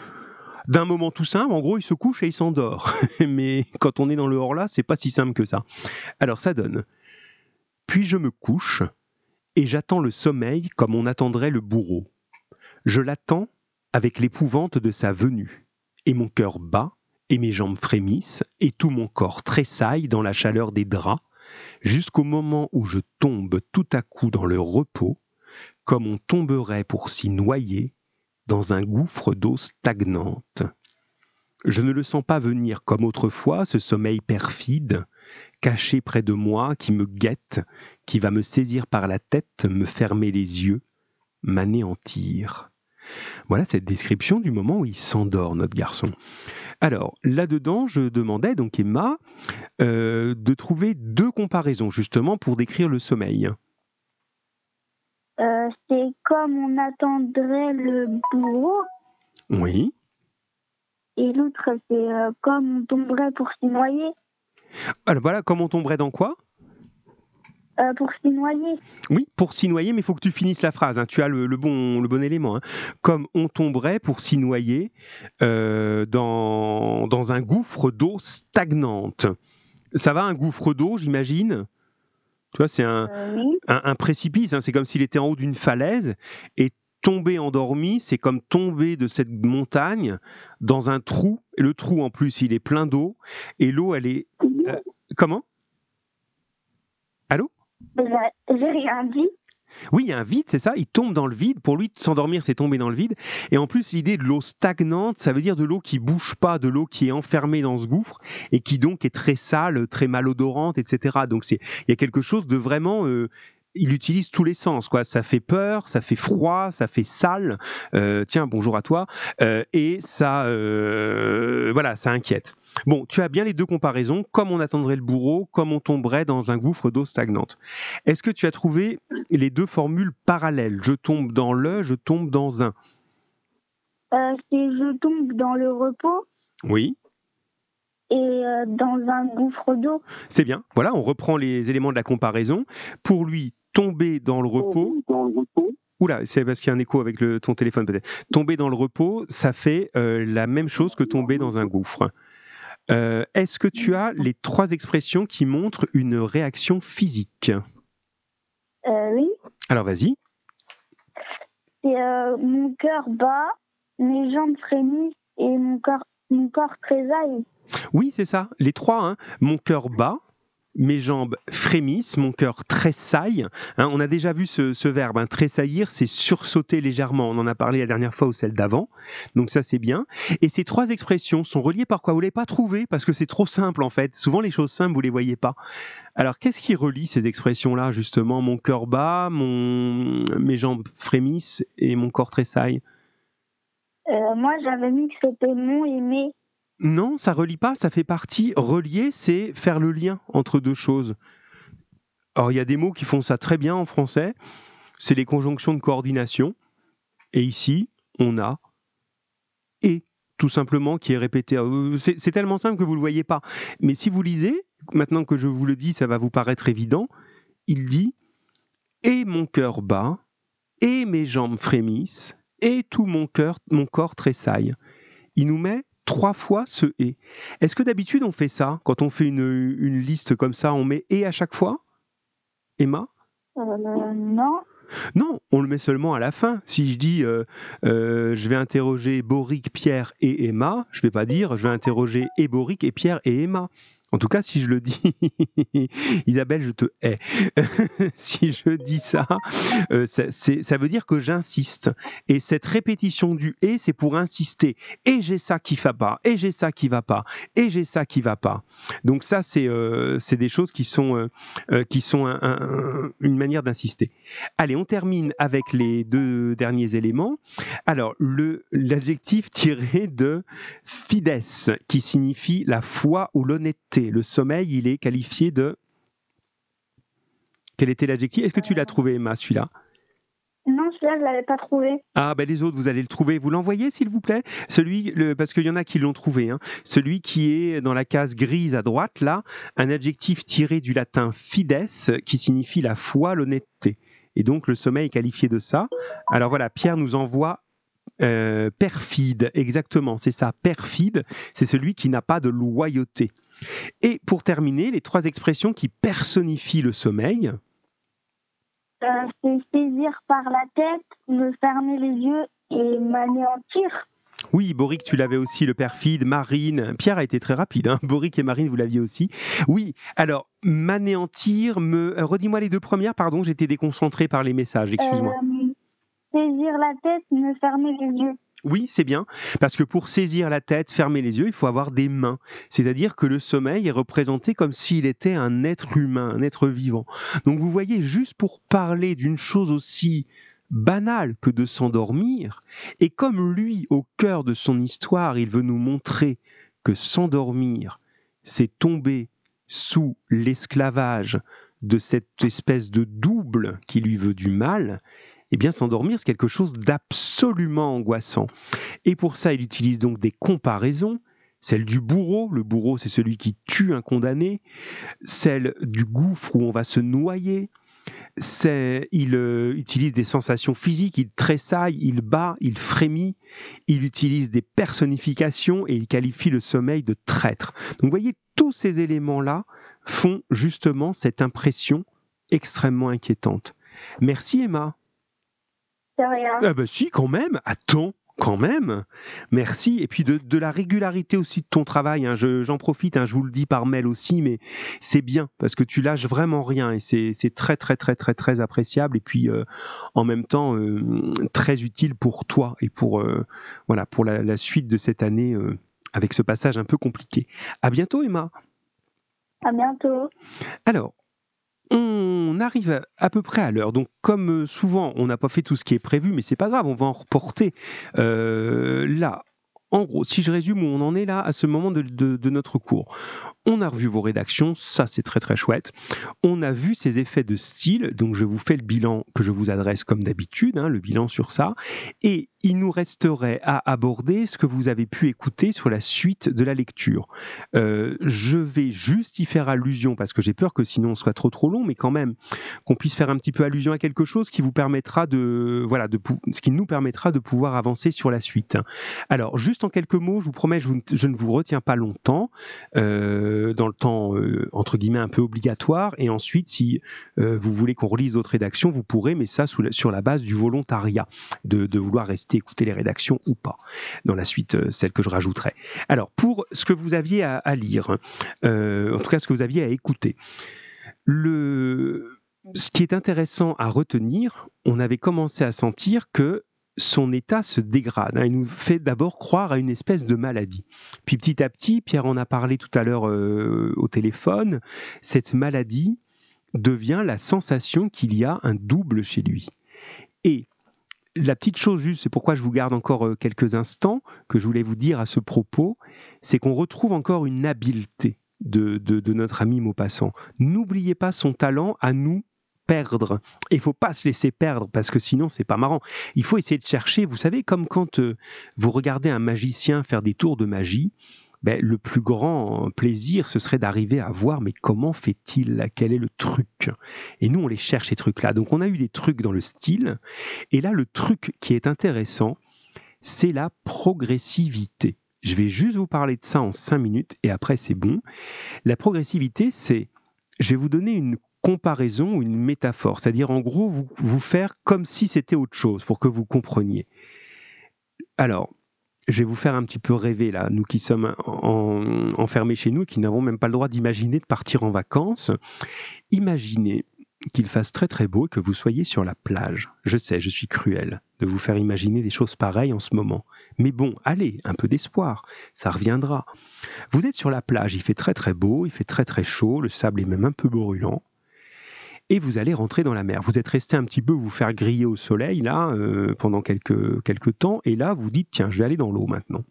D'un moment tout simple, en gros, il se couche et il s'endort. Mais quand on est dans le hors-là, c'est pas si simple que ça. Alors ça donne. Puis je me couche et j'attends le sommeil comme on attendrait le bourreau. Je l'attends avec l'épouvante de sa venue, et mon cœur bat, et mes jambes frémissent, et tout mon corps tressaille dans la chaleur des draps, jusqu'au moment où je tombe tout à coup dans le repos, comme on tomberait pour s'y noyer dans un gouffre d'eau stagnante. Je ne le sens pas venir comme autrefois, ce sommeil perfide, caché près de moi, qui me guette, qui va me saisir par la tête, me fermer les yeux, m'anéantir. Voilà cette description du moment où il s'endort, notre garçon. Alors, là-dedans, je demandais, donc Emma, euh, de trouver deux comparaisons, justement, pour décrire le sommeil. Euh, C'est comme on attendrait le bourreau Oui. et l'autre c'est euh, comme on tomberait pour s'y noyer. Alors voilà, comme on tomberait dans quoi? Euh, pour s'y noyer. Oui, pour s'y noyer, mais il faut que tu finisses la phrase. hein. Tu as le, le bon, le bon élément. hein. Comme on tomberait pour s'y noyer euh, dans, dans un gouffre d'eau stagnante. Ça va, un gouffre d'eau, j'imagine? Tu vois, c'est un, Euh, oui. un, un précipice. hein. C'est comme s'il était en haut d'une falaise et tomber endormi, c'est comme tomber de cette montagne dans un trou. Et le trou, en plus, il est plein d'eau. Et l'eau, elle est. euh, comment? Allô? J'ai j'ai rien dit. Oui, il y a un vide, c'est ça? Il tombe dans le vide. Pour lui, s'endormir, c'est tomber dans le vide. Et en plus, l'idée de l'eau stagnante, ça veut dire de l'eau qui bouge pas, de l'eau qui est enfermée dans ce gouffre et qui donc est très sale, très malodorante, etc. Donc c'est, il y a quelque chose de vraiment euh, il utilise tous les sens, quoi. Ça fait peur, ça fait froid, ça fait sale. Euh, tiens, bonjour à toi. Euh, et ça, euh, voilà, ça inquiète. Bon, tu as bien les deux comparaisons, comme on attendrait le bourreau, comme on tomberait dans un gouffre d'eau stagnante. Est-ce que tu as trouvé les deux formules parallèles? Je tombe dans le, je tombe dans un. C'est je tombe dans le repos Oui, et euh, dans un gouffre d'eau. c'est bien. Voilà, on reprend les éléments de la comparaison. Pour lui, tomber dans le repos. Oula, c'est parce qu'il y a un écho avec le, ton téléphone peut-être. Tomber dans le repos, ça fait euh, la même chose que tomber dans un gouffre. Euh, Est-ce que tu as les trois expressions qui montrent une réaction physique? Euh, oui. Alors vas-y. C'est mon cœur bat, mes jambes frémissent et mon corps, mon corps trésaille. Oui, c'est ça, les trois. hein. Mon cœur bat, mes jambes frémissent, mon cœur tressaille. Hein, on a déjà vu ce, ce verbe, hein, tressaillir, c'est sursauter légèrement. On en a parlé la dernière fois ou celle d'avant. Donc ça, c'est bien. Et ces trois expressions sont reliées par quoi? Vous ne l'avez pas trouvé? Parce que c'est trop simple en fait. Souvent, les choses simples, vous ne les voyez pas. Alors, qu'est-ce qui relie ces expressions-là, justement? Mon cœur bat, mon... mes jambes frémissent et mon corps tressaille Euh, moi, j'avais mis que c'était mon mes. Non, ça relie pas, ça fait partie. Relier, c'est faire le lien entre deux choses. Alors, il y a des mots qui font ça très bien en français. C'est les conjonctions de coordination. Et ici, on a et, tout simplement, qui est répété. Euh, c'est tellement simple que vous ne le voyez pas. Mais si vous lisez, maintenant que je vous le dis, ça va vous paraître évident. Il dit Et mon cœur bat, et mes jambes frémissent, et tout mon cœur, mon corps tressaille. Il nous met trois fois ce et. Est-ce que d'habitude on fait ça Quand on fait une, une liste comme ça, on met et à chaque fois? Emma? Euh, non. Non, on le met seulement à la fin. Si je dis euh, euh, je vais interroger Boric, Pierre et Emma, je vais pas dire je vais interroger et Boric et Pierre et Emma. En tout cas, si je le dis, Isabelle, je te hais. si je dis ça, euh, ça, veut dire que j'insiste. Et cette répétition du et, c'est pour insister. Et j'ai ça qui va pas, et j'ai ça qui va pas, et j'ai ça qui va pas. Donc ça, c'est euh, des choses qui sont, euh, une manière d'insister. Allez, on termine avec les deux derniers éléments. Alors, l'adjectif tiré de fides, qui signifie la foi ou l'honnêteté. Le sommeil, il est qualifié de... Quel était l'adjectif? Est-ce que tu l'as trouvé, Emma, celui-là? Non, celui-là, je l'avais pas trouvé. Ah, ben les autres, vous allez le trouver. Vous l'envoyez, s'il vous plaît? Celui, le, parce qu'il y en a qui l'ont trouvé. hein. Celui qui est dans la case grise à droite, là, un adjectif tiré du latin fides, qui signifie la foi, l'honnêteté. Et donc, le sommeil est qualifié de ça. Alors voilà, Pierre nous envoie euh, perfide. Exactement, c'est ça. Perfide, c'est celui qui n'a pas de loyauté. Et pour terminer, les trois expressions qui personnifient le sommeil. Euh, c'est saisir par la tête, me fermer les yeux et m'anéantir. Oui, Boric, tu l'avais aussi, le perfide, Marine. Pierre a été très rapide, hein. Boric et Marine, vous l'aviez aussi. Oui, alors, m'anéantir, me. euh, Redis-moi les deux premières, pardon, j'étais déconcentré par les messages, excuse-moi. Euh, saisir la tête, me fermer les yeux. Oui, c'est bien, parce que pour saisir la tête, fermer les yeux, il faut avoir des mains. C'est-à-dire que le sommeil est représenté comme s'il était un être humain, un être vivant. Donc vous voyez, juste pour parler d'une chose aussi banale que de s'endormir, et comme lui, au cœur de son histoire, il veut nous montrer que s'endormir, c'est tomber sous l'esclavage de cette espèce de double qui lui veut du mal, eh bien s'endormir, c'est quelque chose d'absolument angoissant. Et pour ça, il utilise donc des comparaisons. Celle du bourreau, le bourreau c'est celui qui tue un condamné, celle du gouffre où on va se noyer, il euh, utilise des sensations physiques, il tressaille, il bat, il frémit, il utilise des personnifications et il qualifie le sommeil de traître. Donc vous voyez, tous ces éléments-là font justement cette impression extrêmement inquiétante. Merci Emma. Rien. Ah bah si, quand même. Attends, quand même. Merci. Et puis de, de la régularité aussi de ton travail. hein. Je- J'en profite, hein, je vous le dis par mail aussi, mais c'est bien parce que tu lâches vraiment rien et c'est c'est très très très très très appréciable et puis euh, en même temps euh, très utile pour toi et pour euh, voilà pour la, la suite de cette année avec ce passage un peu compliqué. À bientôt Emma. À bientôt. Alors, on arrive à, peu près à l'heure. Donc, comme souvent, on n'a pas fait tout ce qui est prévu, mais c'est pas grave, on va en reporter là en gros, si je résume où on en est là à ce moment de, notre cours, on a revu vos rédactions, ça c'est très très chouette. On a vu ces effets de style, donc je vous fais le bilan que je vous adresse comme d'habitude, hein, le bilan sur ça. Et il nous resterait à aborder ce que vous avez pu écouter sur la suite de la lecture. Euh, je vais juste y faire allusion parce que j'ai peur que sinon on soit trop trop long, mais quand même qu'on puisse faire un petit peu allusion à quelque chose qui vous permettra de nous permettra de pouvoir avancer sur la suite. Alors juste en quelques mots, je vous promets, je, ne vous retiens pas longtemps euh, dans le temps euh, entre guillemets un peu obligatoire. Et ensuite, si vous voulez qu'on relise d'autres rédactions, vous pourrez, mais ça sur la base du volontariat de, vouloir rester écouter les rédactions ou pas. Dans la suite, euh, celle que je rajouterai. Alors, pour ce que vous aviez à, lire, euh, en tout cas ce que vous aviez à écouter, le... ce qui est intéressant à retenir, on avait commencé à sentir que son état se dégrade. Hein. Il nous fait d'abord croire à une espèce de maladie. Puis petit à petit, Pierre en a parlé tout à l'heure euh, au téléphone, cette maladie devient la sensation qu'il y a un double chez lui. Et la petite chose juste, c'est pourquoi je vous garde encore euh, quelques instants, que je voulais vous dire à ce propos, c'est qu'on retrouve encore une habileté de, notre ami Maupassant. N'oubliez pas son talent à nous perdre. Il faut pas se laisser perdre parce que sinon c'est pas marrant. Il faut essayer de chercher, vous savez, comme quand euh, vous regardez un magicien faire des tours de magie, ben, le plus grand plaisir, ce serait d'arriver à voir, mais comment fait-il Quel est le truc? Et nous, on les cherche, ces trucs-là. Donc, on a eu des trucs dans le style. Et là, le truc qui est intéressant, c'est la progressivité. Je vais juste vous parler de ça en cinq minutes et après, c'est bon. La progressivité, c'est, je vais vous donner une comparaison ou une métaphore, c'est-à-dire en gros vous, vous faire comme si c'était autre chose pour que vous compreniez. Alors, je vais vous faire un petit peu rêver là, nous qui sommes enfermés chez nous et qui n'avons même pas le droit d'imaginer de partir en vacances. Imaginez qu'il fasse très très beau et que vous soyez sur la plage. Je sais, je suis cruel de vous faire imaginer des choses pareilles en ce moment. Mais bon, allez, un peu d'espoir, ça reviendra. Vous êtes sur la plage, il fait très très beau, il fait très très chaud, le sable est même un peu brûlant et vous allez rentrer dans la mer. Vous êtes resté un petit peu vous faire griller au soleil là euh, pendant quelques, quelques temps et là vous dites tiens je vais aller dans l'eau maintenant.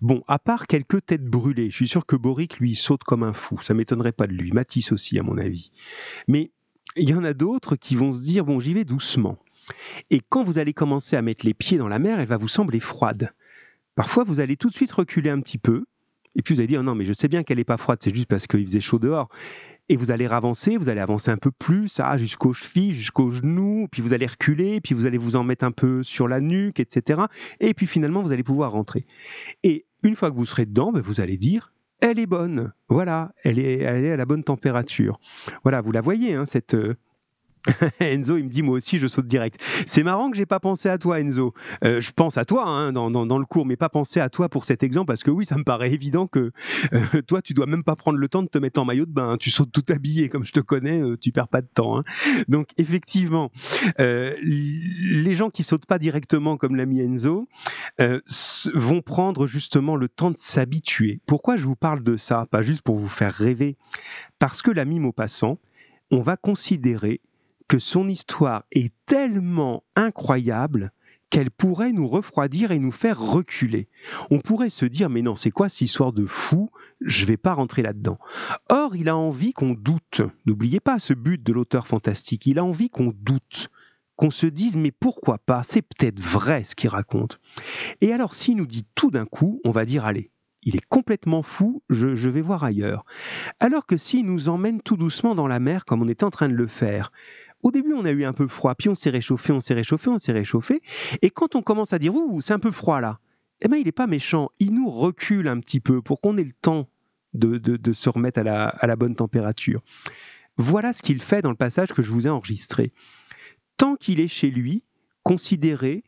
Bon, à part quelques têtes brûlées, je suis sûr que Boric lui saute comme un fou, ça m'étonnerait pas de lui, Matisse aussi à mon avis. Mais il y en a d'autres qui vont se dire bon j'y vais doucement. Et quand vous allez commencer à mettre les pieds dans la mer, elle va vous sembler froide. Parfois vous allez tout de suite reculer un petit peu, et puis vous allez dire non mais je sais bien qu'elle n'est pas froide, c'est juste parce qu'il faisait chaud dehors et vous allez avancer, vous allez avancer un peu plus, ah, jusqu'aux chevilles, jusqu'aux genoux, puis vous allez reculer, puis vous allez vous en mettre un peu sur la nuque, etc. Et puis finalement, vous allez pouvoir rentrer. Et une fois que vous serez dedans, ben, vous allez dire, elle est bonne, voilà, elle est, elle est à la bonne température. Voilà, vous la voyez, hein, cette, euh, Enzo, il me dit moi aussi je saute direct. C'est marrant que j'ai pas pensé à toi, Enzo. Euh, je pense à toi hein, dans, le cours, mais pas pensé à toi pour cet exemple parce que oui, ça me paraît évident que euh, toi, tu dois même pas prendre le temps de te mettre en maillot de bain. Hein. Tu sautes tout habillé, comme je te connais, euh, tu perds pas de temps. Hein. Donc effectivement, les gens qui sautent pas directement comme l'ami Enzo vont prendre justement le temps de s'habituer. Pourquoi je vous parle de ça? Pas juste pour vous faire rêver, parce que l'ami Maupassant, on va considérer que son histoire est tellement incroyable qu'elle pourrait nous refroidir et nous faire reculer. On pourrait se dire mais non, c'est quoi cette histoire de fou? Je vais pas rentrer là-dedans. Or, il a envie qu'on doute. N'oubliez pas ce but de l'auteur fantastique, il a envie qu'on doute qu'on se dise mais pourquoi pas, c'est peut-être vrai ce qu'il raconte. Et alors s'il nous dit tout d'un coup, on va dire allez, il est complètement fou, je, je vais voir ailleurs. Alors que s'il nous emmène tout doucement dans la mer comme on était en train de le faire, au début, on a eu un peu froid, puis on s'est réchauffé, on s'est réchauffé, on s'est réchauffé. Et quand on commence à dire ouh, c'est un peu froid là, eh ben il n'est pas méchant. Il nous recule un petit peu pour qu'on ait le temps de, se remettre à la, bonne température. Voilà ce qu'il fait dans le passage que je vous ai enregistré. Tant qu'il est chez lui, considérez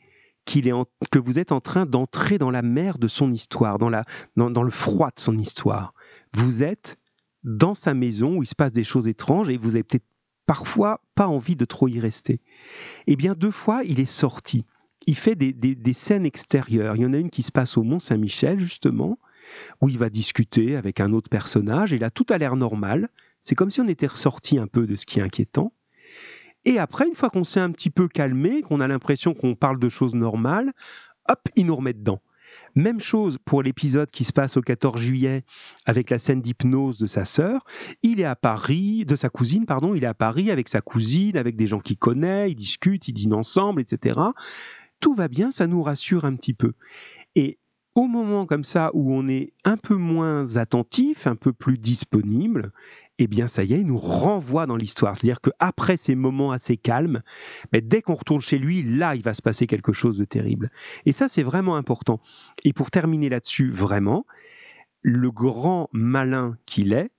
est que vous êtes en train d'entrer dans la mer de son histoire, dans, le froid de son histoire. Vous êtes dans sa maison où il se passe des choses étranges et vous avez peut-être parfois pas envie de trop y rester. Eh bien, deux fois, il est sorti. Il fait des, scènes extérieures. Il y en a une qui se passe au Mont Saint-Michel, justement, où il va discuter avec un autre personnage, et là, tout a l'air normal. C'est comme si on était ressorti un peu de ce qui est inquiétant. Et après, une fois qu'on s'est un petit peu calmé, qu'on a l'impression qu'on parle de choses normales, hop, il nous remet dedans. Même chose pour l'épisode qui se passe au 14 juillet avec la scène d'hypnose de sa sœur. Il est à Paris, de sa cousine, pardon, il est à Paris avec sa cousine, avec des gens qu'il connaît, ils discutent, ils dînent ensemble, etc. Tout va bien, ça nous rassure un petit peu. Et au moment comme ça où on est un peu moins attentif, un peu plus disponible, eh bien ça y est, il nous renvoie dans l'histoire. C'est-à-dire qu'après ces moments assez calmes, ben, dès qu'on retourne chez lui, là, il va se passer quelque chose de terrible. Et ça, c'est vraiment important. Et pour terminer là-dessus, vraiment, le grand malin qu'il est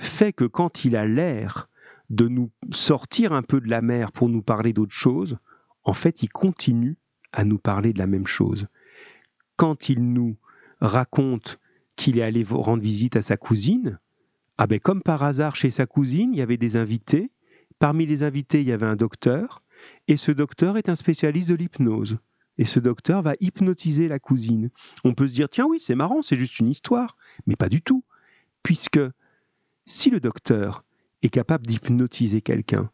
fait que quand il a l'air de nous sortir un peu de la mer pour nous parler d'autre chose, en fait, il continue à nous parler de la même chose quand il nous raconte qu'il est allé rendre visite à sa cousine, ah ben comme par hasard chez sa cousine, il y avait des invités. Parmi les invités, il y avait un docteur, et ce docteur est un spécialiste de l'hypnose. Et ce docteur va hypnotiser la cousine. On peut se dire, tiens oui, c'est marrant, c'est juste une histoire. Mais pas du tout. Puisque si le docteur est capable d'hypnotiser quelqu'un,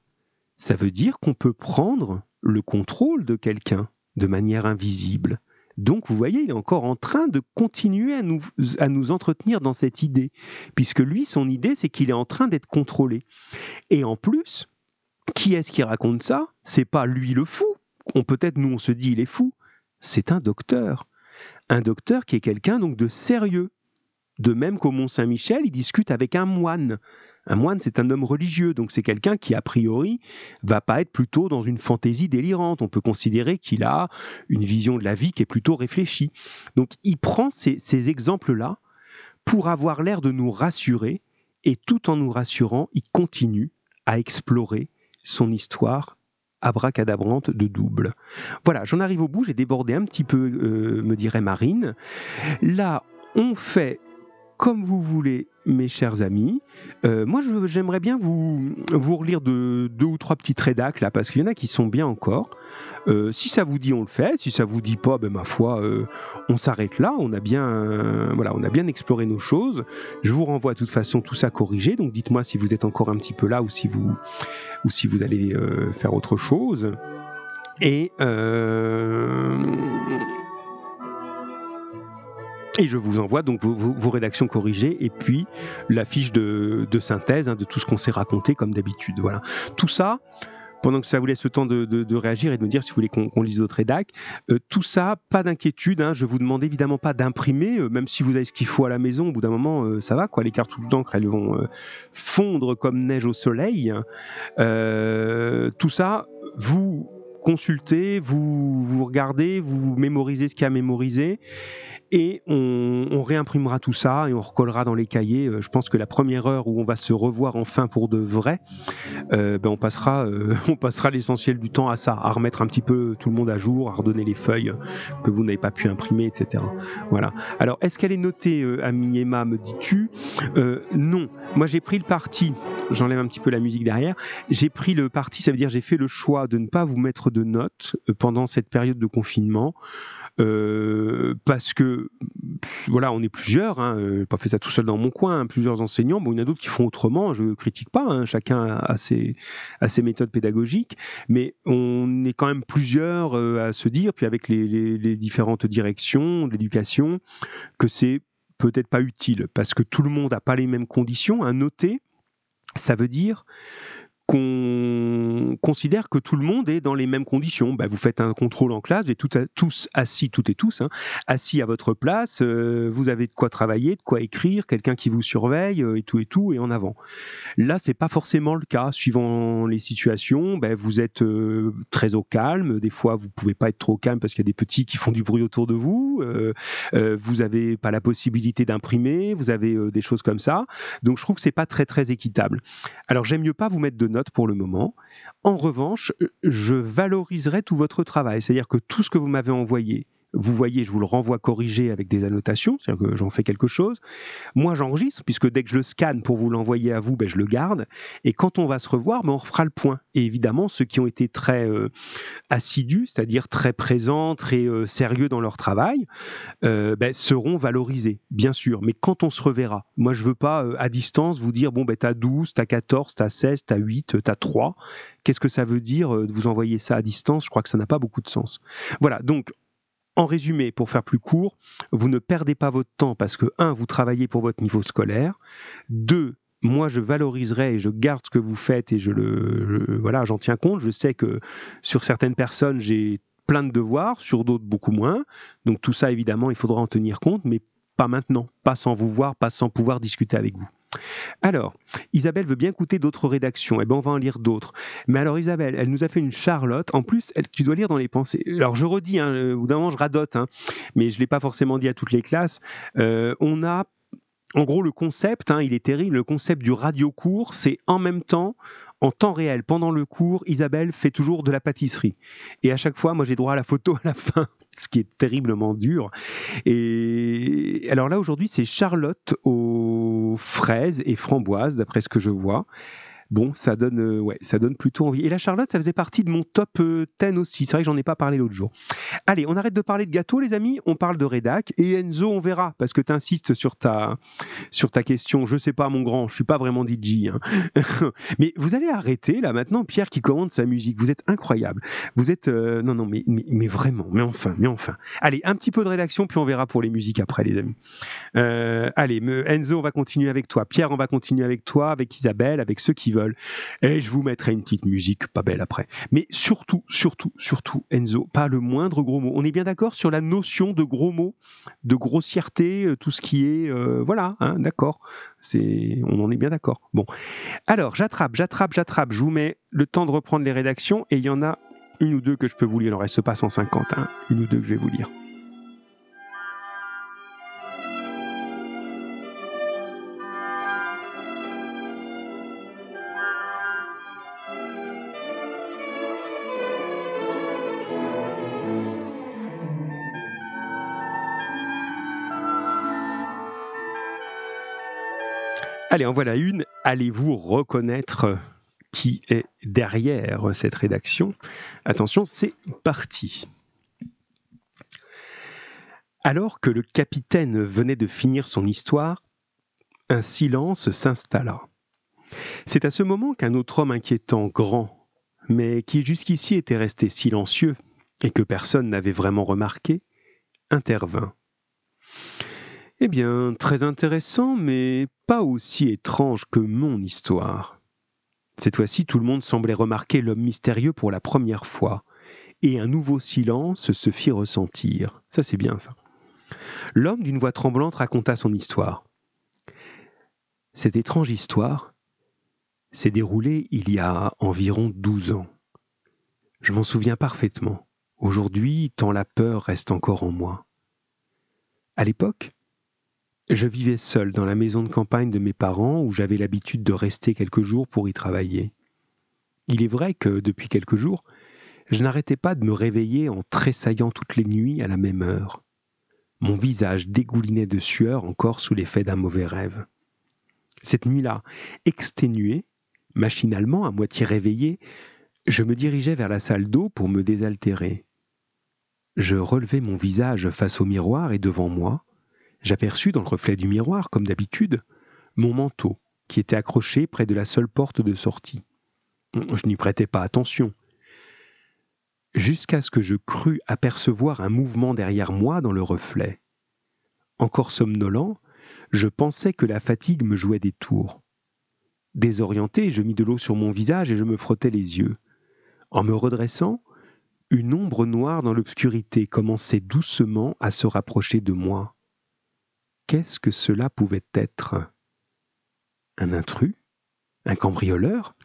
ça veut dire qu'on peut prendre le contrôle de quelqu'un de manière invisible. Donc, vous voyez, il est encore en train de continuer à nous, à nous entretenir dans cette idée, puisque lui, son idée, c'est qu'il est en train d'être contrôlé. Et en plus, qui est-ce qui raconte ça? C'est pas lui le fou. On peut-être nous on se dit il est fou. C'est un docteur, un docteur qui est quelqu'un donc de sérieux. De même qu'au Mont Saint-Michel, il discute avec un moine. Un moine, c'est un homme religieux, donc c'est quelqu'un qui, a priori, va pas être plutôt dans une fantaisie délirante. On peut considérer qu'il a une vision de la vie qui est plutôt réfléchie. Donc il prend ces, exemples-là pour avoir l'air de nous rassurer, et tout en nous rassurant, il continue à explorer son histoire abracadabrante de double. Voilà, j'en arrive au bout, j'ai débordé un petit peu, euh, me dirait Marine. Là, on fait comme vous voulez, mes chers amis. Euh, moi, j'aimerais bien vous, vous relire de, deux ou trois petites rédacs là, parce qu'il y en a qui sont bien encore. Euh, si ça vous dit, on le fait. Si ça vous dit pas, ben ma foi, euh, on s'arrête là. On a bien, voilà, on a bien exploré nos choses. Je vous renvoie de toute façon tout ça corrigé. Donc, dites-moi si vous êtes encore un petit peu là ou si vous, ou si vous allez faire autre chose. Et et je vous envoie donc vos, rédactions corrigées et puis la fiche de, synthèse hein, de tout ce qu'on s'est raconté comme d'habitude. Voilà. Tout ça, pendant que ça vous laisse le temps de, réagir et de me dire si vous voulez qu'on lise d'autres rédacs. Euh, tout ça, pas d'inquiétude. Hein, je vous demande évidemment pas d'imprimer, euh, même si vous avez ce qu'il faut à la maison. Au bout d'un moment, euh, ça va quoi. Les cartouches d'encre, elles vont fondre comme neige au soleil. tout ça, vous consultez, vous, vous regardez, vous mémorisez ce qu'il y a à mémoriser et on, réimprimera tout ça et on recollera dans les cahiers. Euh, je pense que la première heure où on va se revoir enfin pour de vrai, euh, ben on passera, euh, on passera l'essentiel du temps à ça, à remettre un petit peu tout le monde à jour, à redonner les feuilles que vous n'avez pas pu imprimer, etc. Voilà. Alors, est-ce qu'elle est notée, Ami Emma, me dis-tu? Non. Moi, j'ai pris le parti. J'enlève un petit peu la musique derrière. J'ai pris le parti, ça veut dire j'ai fait le choix de ne pas vous mettre de notes pendant cette période de confinement. Euh, parce que voilà, on est plusieurs, hein, euh, pas fait ça tout seul dans mon coin, hein, plusieurs enseignants, bon, il y en a d'autres qui font autrement, je critique pas, hein, chacun a ses, méthodes pédagogiques, mais on est quand même plusieurs euh, à se dire, puis avec les, les différentes directions de l'éducation, que c'est peut-être pas utile, parce que tout le monde n'a pas les mêmes conditions. À noter, ça veut dire qu'on considère que tout le monde est dans les mêmes conditions. Bah, vous faites un contrôle en classe, vous êtes tous assis, toutes et tous, hein, assis à votre place, euh, vous avez de quoi travailler, de quoi écrire, quelqu'un qui vous surveille, euh, et tout et tout, et en avant. Là, c'est pas forcément le cas. Suivant les situations, bah, vous êtes euh, très au calme. Des fois, vous pouvez pas être trop calme parce qu'il y a des petits qui font du bruit autour de vous. vous n'avez pas la possibilité d'imprimer. Vous avez des choses comme ça. Donc, je trouve que c'est pas très très équitable. Alors, j'aime mieux pas vous mettre de notes pour le moment. En revanche, je valoriserai tout votre travail, c'est-à-dire que tout ce que vous m'avez envoyé, vous voyez, je vous le renvoie corrigé avec des annotations, c'est-à-dire que j'en fais quelque chose. Moi, j'enregistre, puisque dès que je le scanne pour vous l'envoyer à vous, ben, je le garde. Et quand on va se revoir, ben, on refera le point. Et évidemment, ceux qui ont été très euh, assidus, c'est-à-dire très présents, très euh, sérieux dans leur travail, euh, ben, seront valorisés, bien sûr. Mais quand on se reverra, moi, je veux pas, à distance, vous dire, bon, ben, t'as 12, t'as 14, t'as 16, t'as 8, t'as 3. Qu'est-ce que ça veut dire de vous envoyer ça à distance? Je crois que ça n'a pas beaucoup de sens. Voilà, donc en résumé, pour faire plus court, vous ne perdez pas votre temps parce que, un, vous travaillez pour votre niveau scolaire, deux, moi je valoriserai et je garde ce que vous faites et je le voilà j'en tiens compte. Je sais que sur certaines personnes j'ai plein de devoirs sur d'autres beaucoup moins. Donc tout ça évidemment il faudra en tenir compte mais pas maintenant. Pas sans vous voir pas sans pouvoir discuter avec vous alors, Isabelle veut bien écouter d'autres rédactions. Eh bien, on va en lire d'autres. Mais alors, Isabelle, elle nous a fait une Charlotte. En plus, elle, tu dois lire dans les pensées. Alors, je redis, hein, euh, au bout d'un moment, je radote, hein, mais je ne l'ai pas forcément dit à toutes les classes. Euh, on a en gros, le concept, hein, il est terrible, le concept du radio-cours, c'est en même temps, en temps réel, pendant le cours, Isabelle fait toujours de la pâtisserie. Et à chaque fois, moi, j'ai droit à la photo à la fin ce qui est terriblement dur. Et alors là, aujourd'hui, c'est Charlotte aux fraises et framboises, d'après ce que je vois bon, ça donne, euh, ouais, ça donne plutôt envie. Et la Charlotte, ça faisait partie de mon top 10 euh, aussi. C'est vrai que j'en ai pas parlé l'autre jour. Allez, on arrête de parler de gâteau, les amis. On parle de rédac. Et Enzo, on verra, parce que tu insistes sur ta, sur ta question. Je sais pas, mon grand, je suis pas vraiment DJ. Hein. mais vous allez arrêter, là, maintenant, Pierre qui commande sa musique. Vous êtes incroyable. Vous êtes, euh, non, non, mais, mais, vraiment, mais enfin, mais enfin. Allez, un petit peu de rédaction, puis on verra pour les musiques après, les amis. allez, Enzo, on va continuer avec toi. Pierre, on va continuer avec toi, avec Isabelle, avec ceux qui veulent et je vous mettrai une petite musique pas belle après. Mais surtout, surtout, surtout, Enzo, pas le moindre gros mot. On est bien d'accord sur la notion de gros mots, de grossièreté, euh, tout ce qui est, euh, voilà, hein, d'accord. C'est, on en est bien d'accord. Bon, alors j'attrape, j'attrape, j'attrape. Je vous mets le temps de reprendre les rédactions et il y en a une ou deux que je peux vous lire. Il en reste pas 150, hein, une ou deux que je vais vous lire. Allez, en voilà une. Allez-vous reconnaître qui est derrière cette rédaction? Attention, c'est parti. Alors que le capitaine venait de finir son histoire, un silence s'installa. C'est à ce moment qu'un autre homme inquiétant, grand, mais qui jusqu'ici était resté silencieux et que personne n'avait vraiment remarqué, intervint. Eh bien, très intéressant, mais pas aussi étrange que mon histoire. Cette fois-ci, tout le monde semblait remarquer l'homme mystérieux pour la première fois, et un nouveau silence se fit ressentir. Ça, c'est bien ça. L'homme d'une voix tremblante raconta son histoire. Cette étrange histoire s'est déroulée il y a environ douze ans. Je m'en souviens parfaitement. Aujourd'hui, tant la peur reste encore en moi. À l'époque, je vivais seul dans la maison de campagne de mes parents où j'avais l'habitude de rester quelques jours pour y travailler. Il est vrai que, depuis quelques jours, je n'arrêtais pas de me réveiller en tressaillant toutes les nuits à la même heure. Mon visage dégoulinait de sueur encore sous l'effet d'un mauvais rêve. Cette nuit-là, exténué, machinalement, à moitié réveillé, je me dirigeais vers la salle d'eau pour me désaltérer. Je relevai mon visage face au miroir et devant moi, j'aperçus dans le reflet du miroir, comme d'habitude, mon manteau, qui était accroché près de la seule porte de sortie. Je n'y prêtais pas attention. Jusqu'à ce que je crus apercevoir un mouvement derrière moi dans le reflet. Encore somnolent, je pensais que la fatigue me jouait des tours. Désorienté, je mis de l'eau sur mon visage et je me frottais les yeux. En me redressant, une ombre noire dans l'obscurité commençait doucement à se rapprocher de moi. Qu'est-ce que cela pouvait être? Un intrus? Un cambrioleur?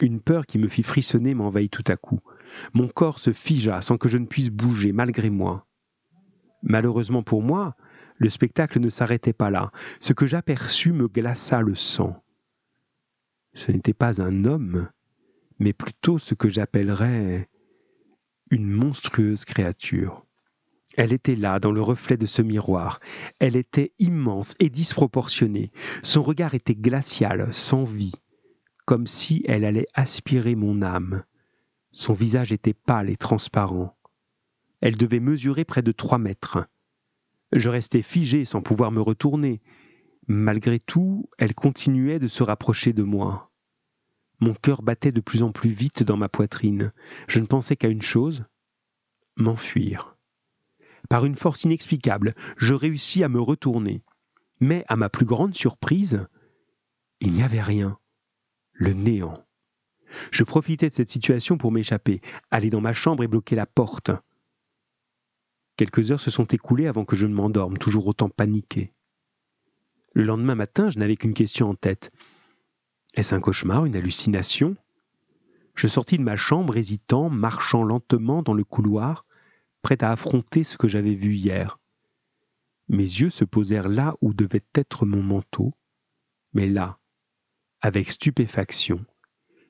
Une peur qui me fit frissonner m'envahit tout à coup. Mon corps se figea sans que je ne puisse bouger malgré moi. Malheureusement pour moi, le spectacle ne s'arrêtait pas là. Ce que j'aperçus me glaça le sang. Ce n'était pas un homme, mais plutôt ce que j'appellerais une monstrueuse créature. Elle était là, dans le reflet de ce miroir. Elle était immense et disproportionnée. Son regard était glacial, sans vie, comme si elle allait aspirer mon âme. Son visage était pâle et transparent. Elle devait mesurer près de trois mètres. Je restais figé sans pouvoir me retourner. Malgré tout, elle continuait de se rapprocher de moi. Mon cœur battait de plus en plus vite dans ma poitrine. Je ne pensais qu'à une chose m'enfuir. Par une force inexplicable, je réussis à me retourner. Mais, à ma plus grande surprise, il n'y avait rien. Le néant. Je profitais de cette situation pour m'échapper, aller dans ma chambre et bloquer la porte. Quelques heures se sont écoulées avant que je ne m'endorme, toujours autant paniqué. Le lendemain matin, je n'avais qu'une question en tête. Est-ce un cauchemar, une hallucination? Je sortis de ma chambre hésitant, marchant lentement dans le couloir, prêt à affronter ce que j'avais vu hier. Mes yeux se posèrent là où devait être mon manteau, mais là, avec stupéfaction,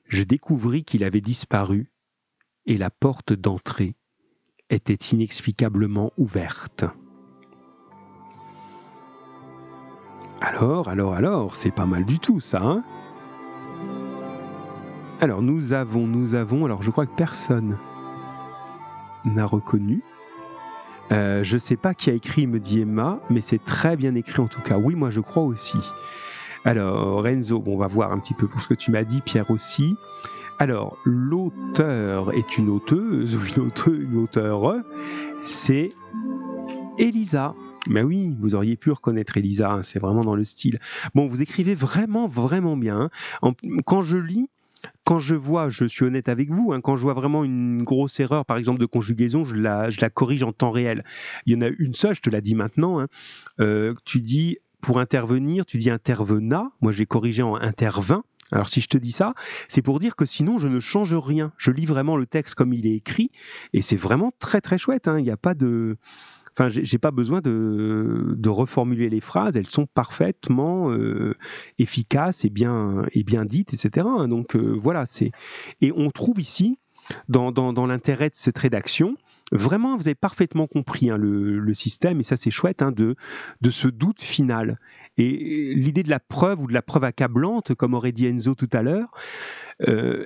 je découvris qu'il avait disparu et la porte d'entrée était inexplicablement ouverte. Alors, alors, alors, c'est pas mal du tout ça. Hein? Alors, nous avons, nous avons, alors je crois que personne n'a reconnu. Euh, je sais pas qui a écrit, me dit Emma, mais c'est très bien écrit en tout cas. Oui, moi je crois aussi. Alors, Renzo, on va voir un petit peu pour ce que tu m'as dit, Pierre aussi. Alors, l'auteur est une auteuse ou une, auteuse, une auteure, c'est Elisa. Mais oui, vous auriez pu reconnaître Elisa, hein, c'est vraiment dans le style. Bon, vous écrivez vraiment, vraiment bien. Hein. quand je lis, quand je vois, je suis honnête avec vous, hein, quand je vois vraiment une grosse erreur, par exemple de conjugaison, je la, corrige en temps réel. Il y en a une seule, je te la dis maintenant. Euh, tu dis pour intervenir, tu dis intervena. Moi, j'ai corrigé en intervint. Alors si je te dis ça, c'est pour dire que sinon je ne change rien. Je lis vraiment le texte comme il est écrit et c'est vraiment très très chouette. Hein. Il n'y a pas de, enfin j'ai pas besoin de, reformuler les phrases. Elles sont parfaitement euh, efficaces et bien et bien dites, etc. Donc euh, voilà, c'est et on trouve ici dans, dans, dans l'intérêt de cette rédaction Vraiment, vous avez parfaitement compris hein, le, système, et ça c'est chouette, hein, de, ce doute final. Et l'idée de la preuve ou de la preuve accablante, comme aurait dit Enzo tout à l'heure, euh,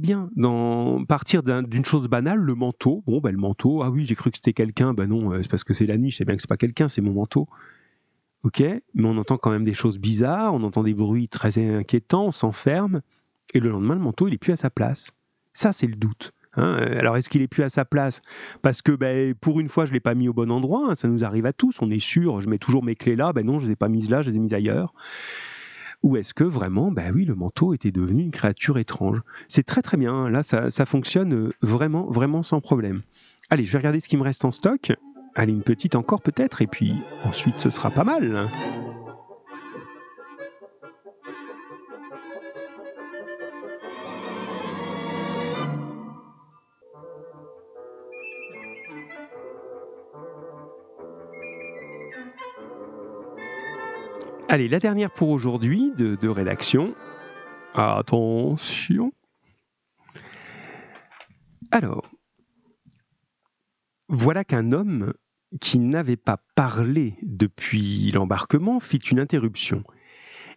bien, dans, partir d'une chose banale, le manteau. Bon, ben, le manteau, ah oui, j'ai cru que c'était quelqu'un. Ben non, euh, c'est parce que c'est la nuit, je sais bien que c'est pas quelqu'un, c'est mon manteau. Ok, mais on entend quand même des choses bizarres, on entend des bruits très inquiétants, on s'enferme, et le lendemain, le manteau, il est plus à sa place. Ça, c'est le doute. Hein. Alors est-ce qu'il est plus à sa place? Parce que ben, pour une fois, je ne l'ai pas mis au bon endroit, hein. ça nous arrive à tous, on est sûr, je mets toujours mes clés là, ben non, je ne les ai pas mises là, je les ai mises ailleurs. Ou est-ce que vraiment, ben oui, le manteau était devenu une créature étrange? C'est très très bien, là ça, ça fonctionne euh, vraiment, vraiment sans problème. Allez, je vais regarder ce qui me reste en stock. Allez, une petite encore peut-être, et puis ensuite ce sera pas mal. Allez, la dernière pour aujourd'hui de, rédaction. Attention. Alors, voilà qu'un homme qui n'avait pas parlé depuis l'embarquement fit une interruption.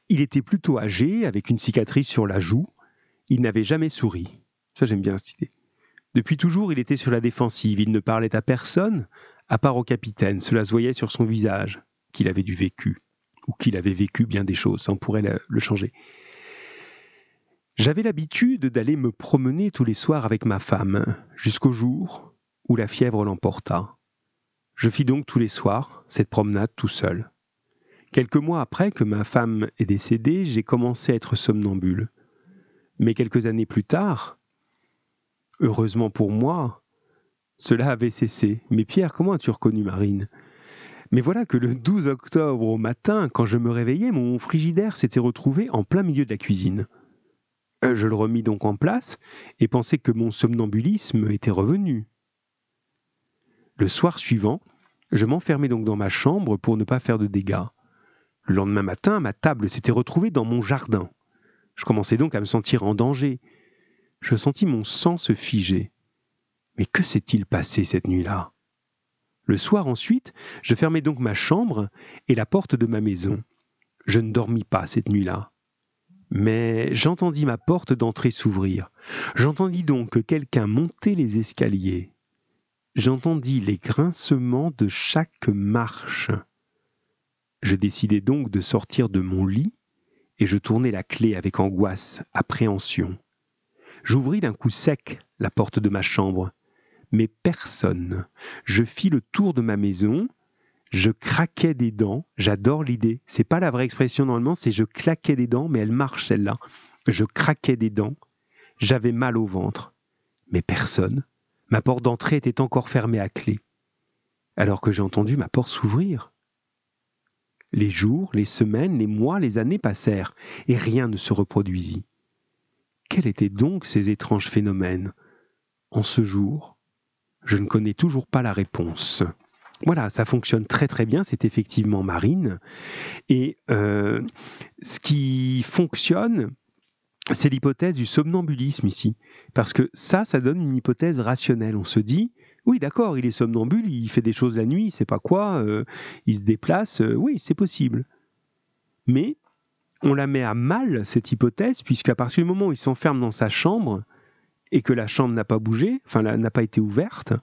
Il était plutôt âgé, avec une cicatrice sur la joue. Il n'avait jamais souri. Ça, j'aime bien cette idée. Depuis toujours, il était sur la défensive. Il ne parlait à personne, à part au capitaine. Cela se voyait sur son visage, qu'il avait du vécu ou qu'il avait vécu bien des choses, ça on pourrait le changer. J'avais l'habitude d'aller me promener tous les soirs avec ma femme, jusqu'au jour où la fièvre l'emporta. Je fis donc tous les soirs cette promenade tout seul. Quelques mois après que ma femme est décédée, j'ai commencé à être somnambule. Mais quelques années plus tard, heureusement pour moi, cela avait cessé. Mais Pierre, comment as-tu reconnu Marine? Mais voilà que le 12 octobre au matin, quand je me réveillais, mon frigidaire s'était retrouvé en plein milieu de la cuisine. Euh, je le remis donc en place et pensais que mon somnambulisme était revenu. Le soir suivant, je m'enfermais donc dans ma chambre pour ne pas faire de dégâts. Le lendemain matin, ma table s'était retrouvée dans mon jardin. Je commençais donc à me sentir en danger. Je sentis mon sang se figer. Mais que s'est-il passé cette nuit-là? Le soir ensuite, je fermai donc ma chambre et la porte de ma maison. Je ne dormis pas cette nuit-là. Mais j'entendis ma porte d'entrée s'ouvrir. J'entendis donc que quelqu'un montait les escaliers. J'entendis les grincements de chaque marche. Je décidai donc de sortir de mon lit et je tournai la clé avec angoisse, appréhension. J'ouvris d'un coup sec la porte de ma chambre, mais personne. Je fis le tour de ma maison, je craquais des dents, j'adore l'idée. C'est pas la vraie expression normalement, c'est je claquais des dents, mais elle marche celle-là. Je craquais des dents, j'avais mal au ventre, mais personne. Ma porte d'entrée était encore fermée à clé, alors que j'ai entendu ma porte s'ouvrir. Les jours, les semaines, les mois, les années passèrent, et rien ne se reproduisit. Quels étaient donc ces étranges phénomènes? En ce jour, je ne connais toujours pas la réponse. Voilà, ça fonctionne très très bien, c'est effectivement marine. Et euh, ce qui fonctionne, c'est l'hypothèse du somnambulisme ici. Parce que ça, ça donne une hypothèse rationnelle. On se dit, oui, d'accord, il est somnambule, il fait des choses la nuit, il sait pas quoi, euh, il se déplace, euh, oui, c'est possible. Mais on la met à mal, cette hypothèse, puisqu'à partir du moment où il s'enferme dans sa chambre et que la chambre n'a pas bougé, enfin n'a pas été ouverte,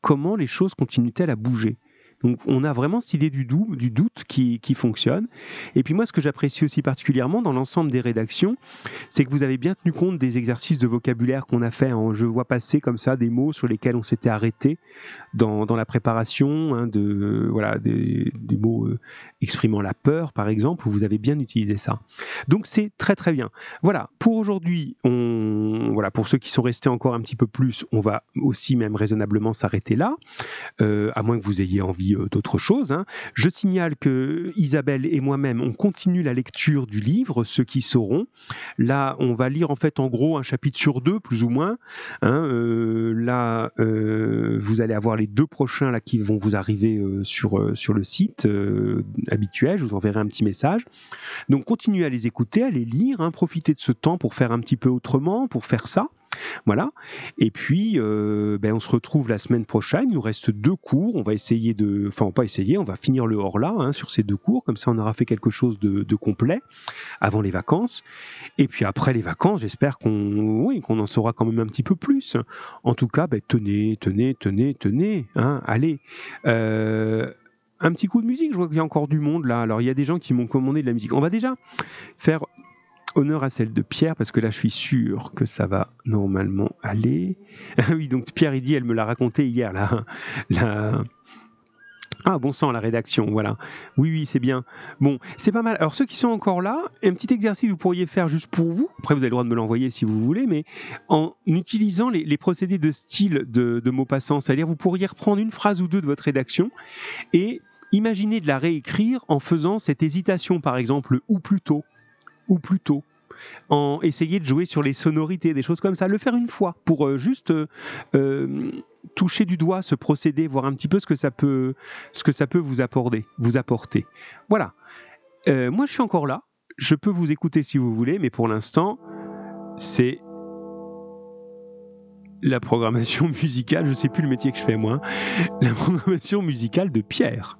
comment les choses continuent-elles à bouger? Donc on a vraiment cette idée du, doute qui, fonctionne. Et puis moi, ce que j'apprécie aussi particulièrement dans l'ensemble des rédactions, c'est que vous avez bien tenu compte des exercices de vocabulaire qu'on a fait. Je vois passer comme ça des mots sur lesquels on s'était arrêté dans, la préparation, hein, des, mots euh, exprimant la peur, par exemple, vous avez bien utilisé ça. Donc c'est très très bien. Voilà, pour aujourd'hui, pour ceux qui sont restés encore un petit peu plus, on va aussi même raisonnablement s'arrêter là, euh, à moins que vous ayez envie euh, d'autres choses. Hein. Je signale que Isabelle et moi-même, on continue la lecture du livre, ceux qui sauront. Là, on va lire en fait en gros un chapitre sur deux, plus ou moins. Hein. Euh, là, euh, vous allez avoir les deux prochains là qui vont vous arriver sur, sur le site habituel. Je vous enverrai un petit message. Donc, continuez à les écouter, à les lire, hein. profitez de ce temps pour faire un petit peu autrement, pour faire ça. Voilà. Et puis, euh, ben, on se retrouve la semaine prochaine. Il nous reste deux cours. On va essayer de, enfin, pas essayer, on va finir le hors là hein, sur ces deux cours. Comme ça, on aura fait quelque chose de, complet avant les vacances. Et puis après les vacances, j'espère qu'on, oui, en saura quand même un petit peu plus. En tout cas, ben, tenez, tenez, tenez, tenez. Hein, allez. Euh, un petit coup de musique, je vois qu'il y a encore du monde là. Alors il y a des gens qui m'ont commandé de la musique. On va déjà faire honneur à celle de Pierre, parce que là, je suis sûr que ça va normalement aller. Ah oui, donc Pierre, il dit, elle me l'a raconté hier, là. La... Ah, bon sang, la rédaction, voilà. Oui, oui, c'est bien. Bon, c'est pas mal. Alors, ceux qui sont encore là, un petit exercice que vous pourriez faire juste pour vous. Après, vous avez le droit de me l'envoyer si vous voulez, mais en utilisant les, procédés de style de, de mots passants, c'est-à-dire vous pourriez reprendre une phrase ou deux de votre rédaction et imaginer de la réécrire en faisant cette hésitation, par exemple, ou plutôt ou plutôt en essayer de jouer sur les sonorités, des choses comme ça, le faire une fois pour euh, juste euh, euh, toucher du doigt ce procédé, voir un petit peu ce que ça peut, vous apporter, vous apporter. Voilà. moi, je suis encore là. Je peux vous écouter si vous voulez, mais pour l'instant, c'est la programmation musicale. Je sais plus le métier que je fais moi. La programmation musicale de Pierre.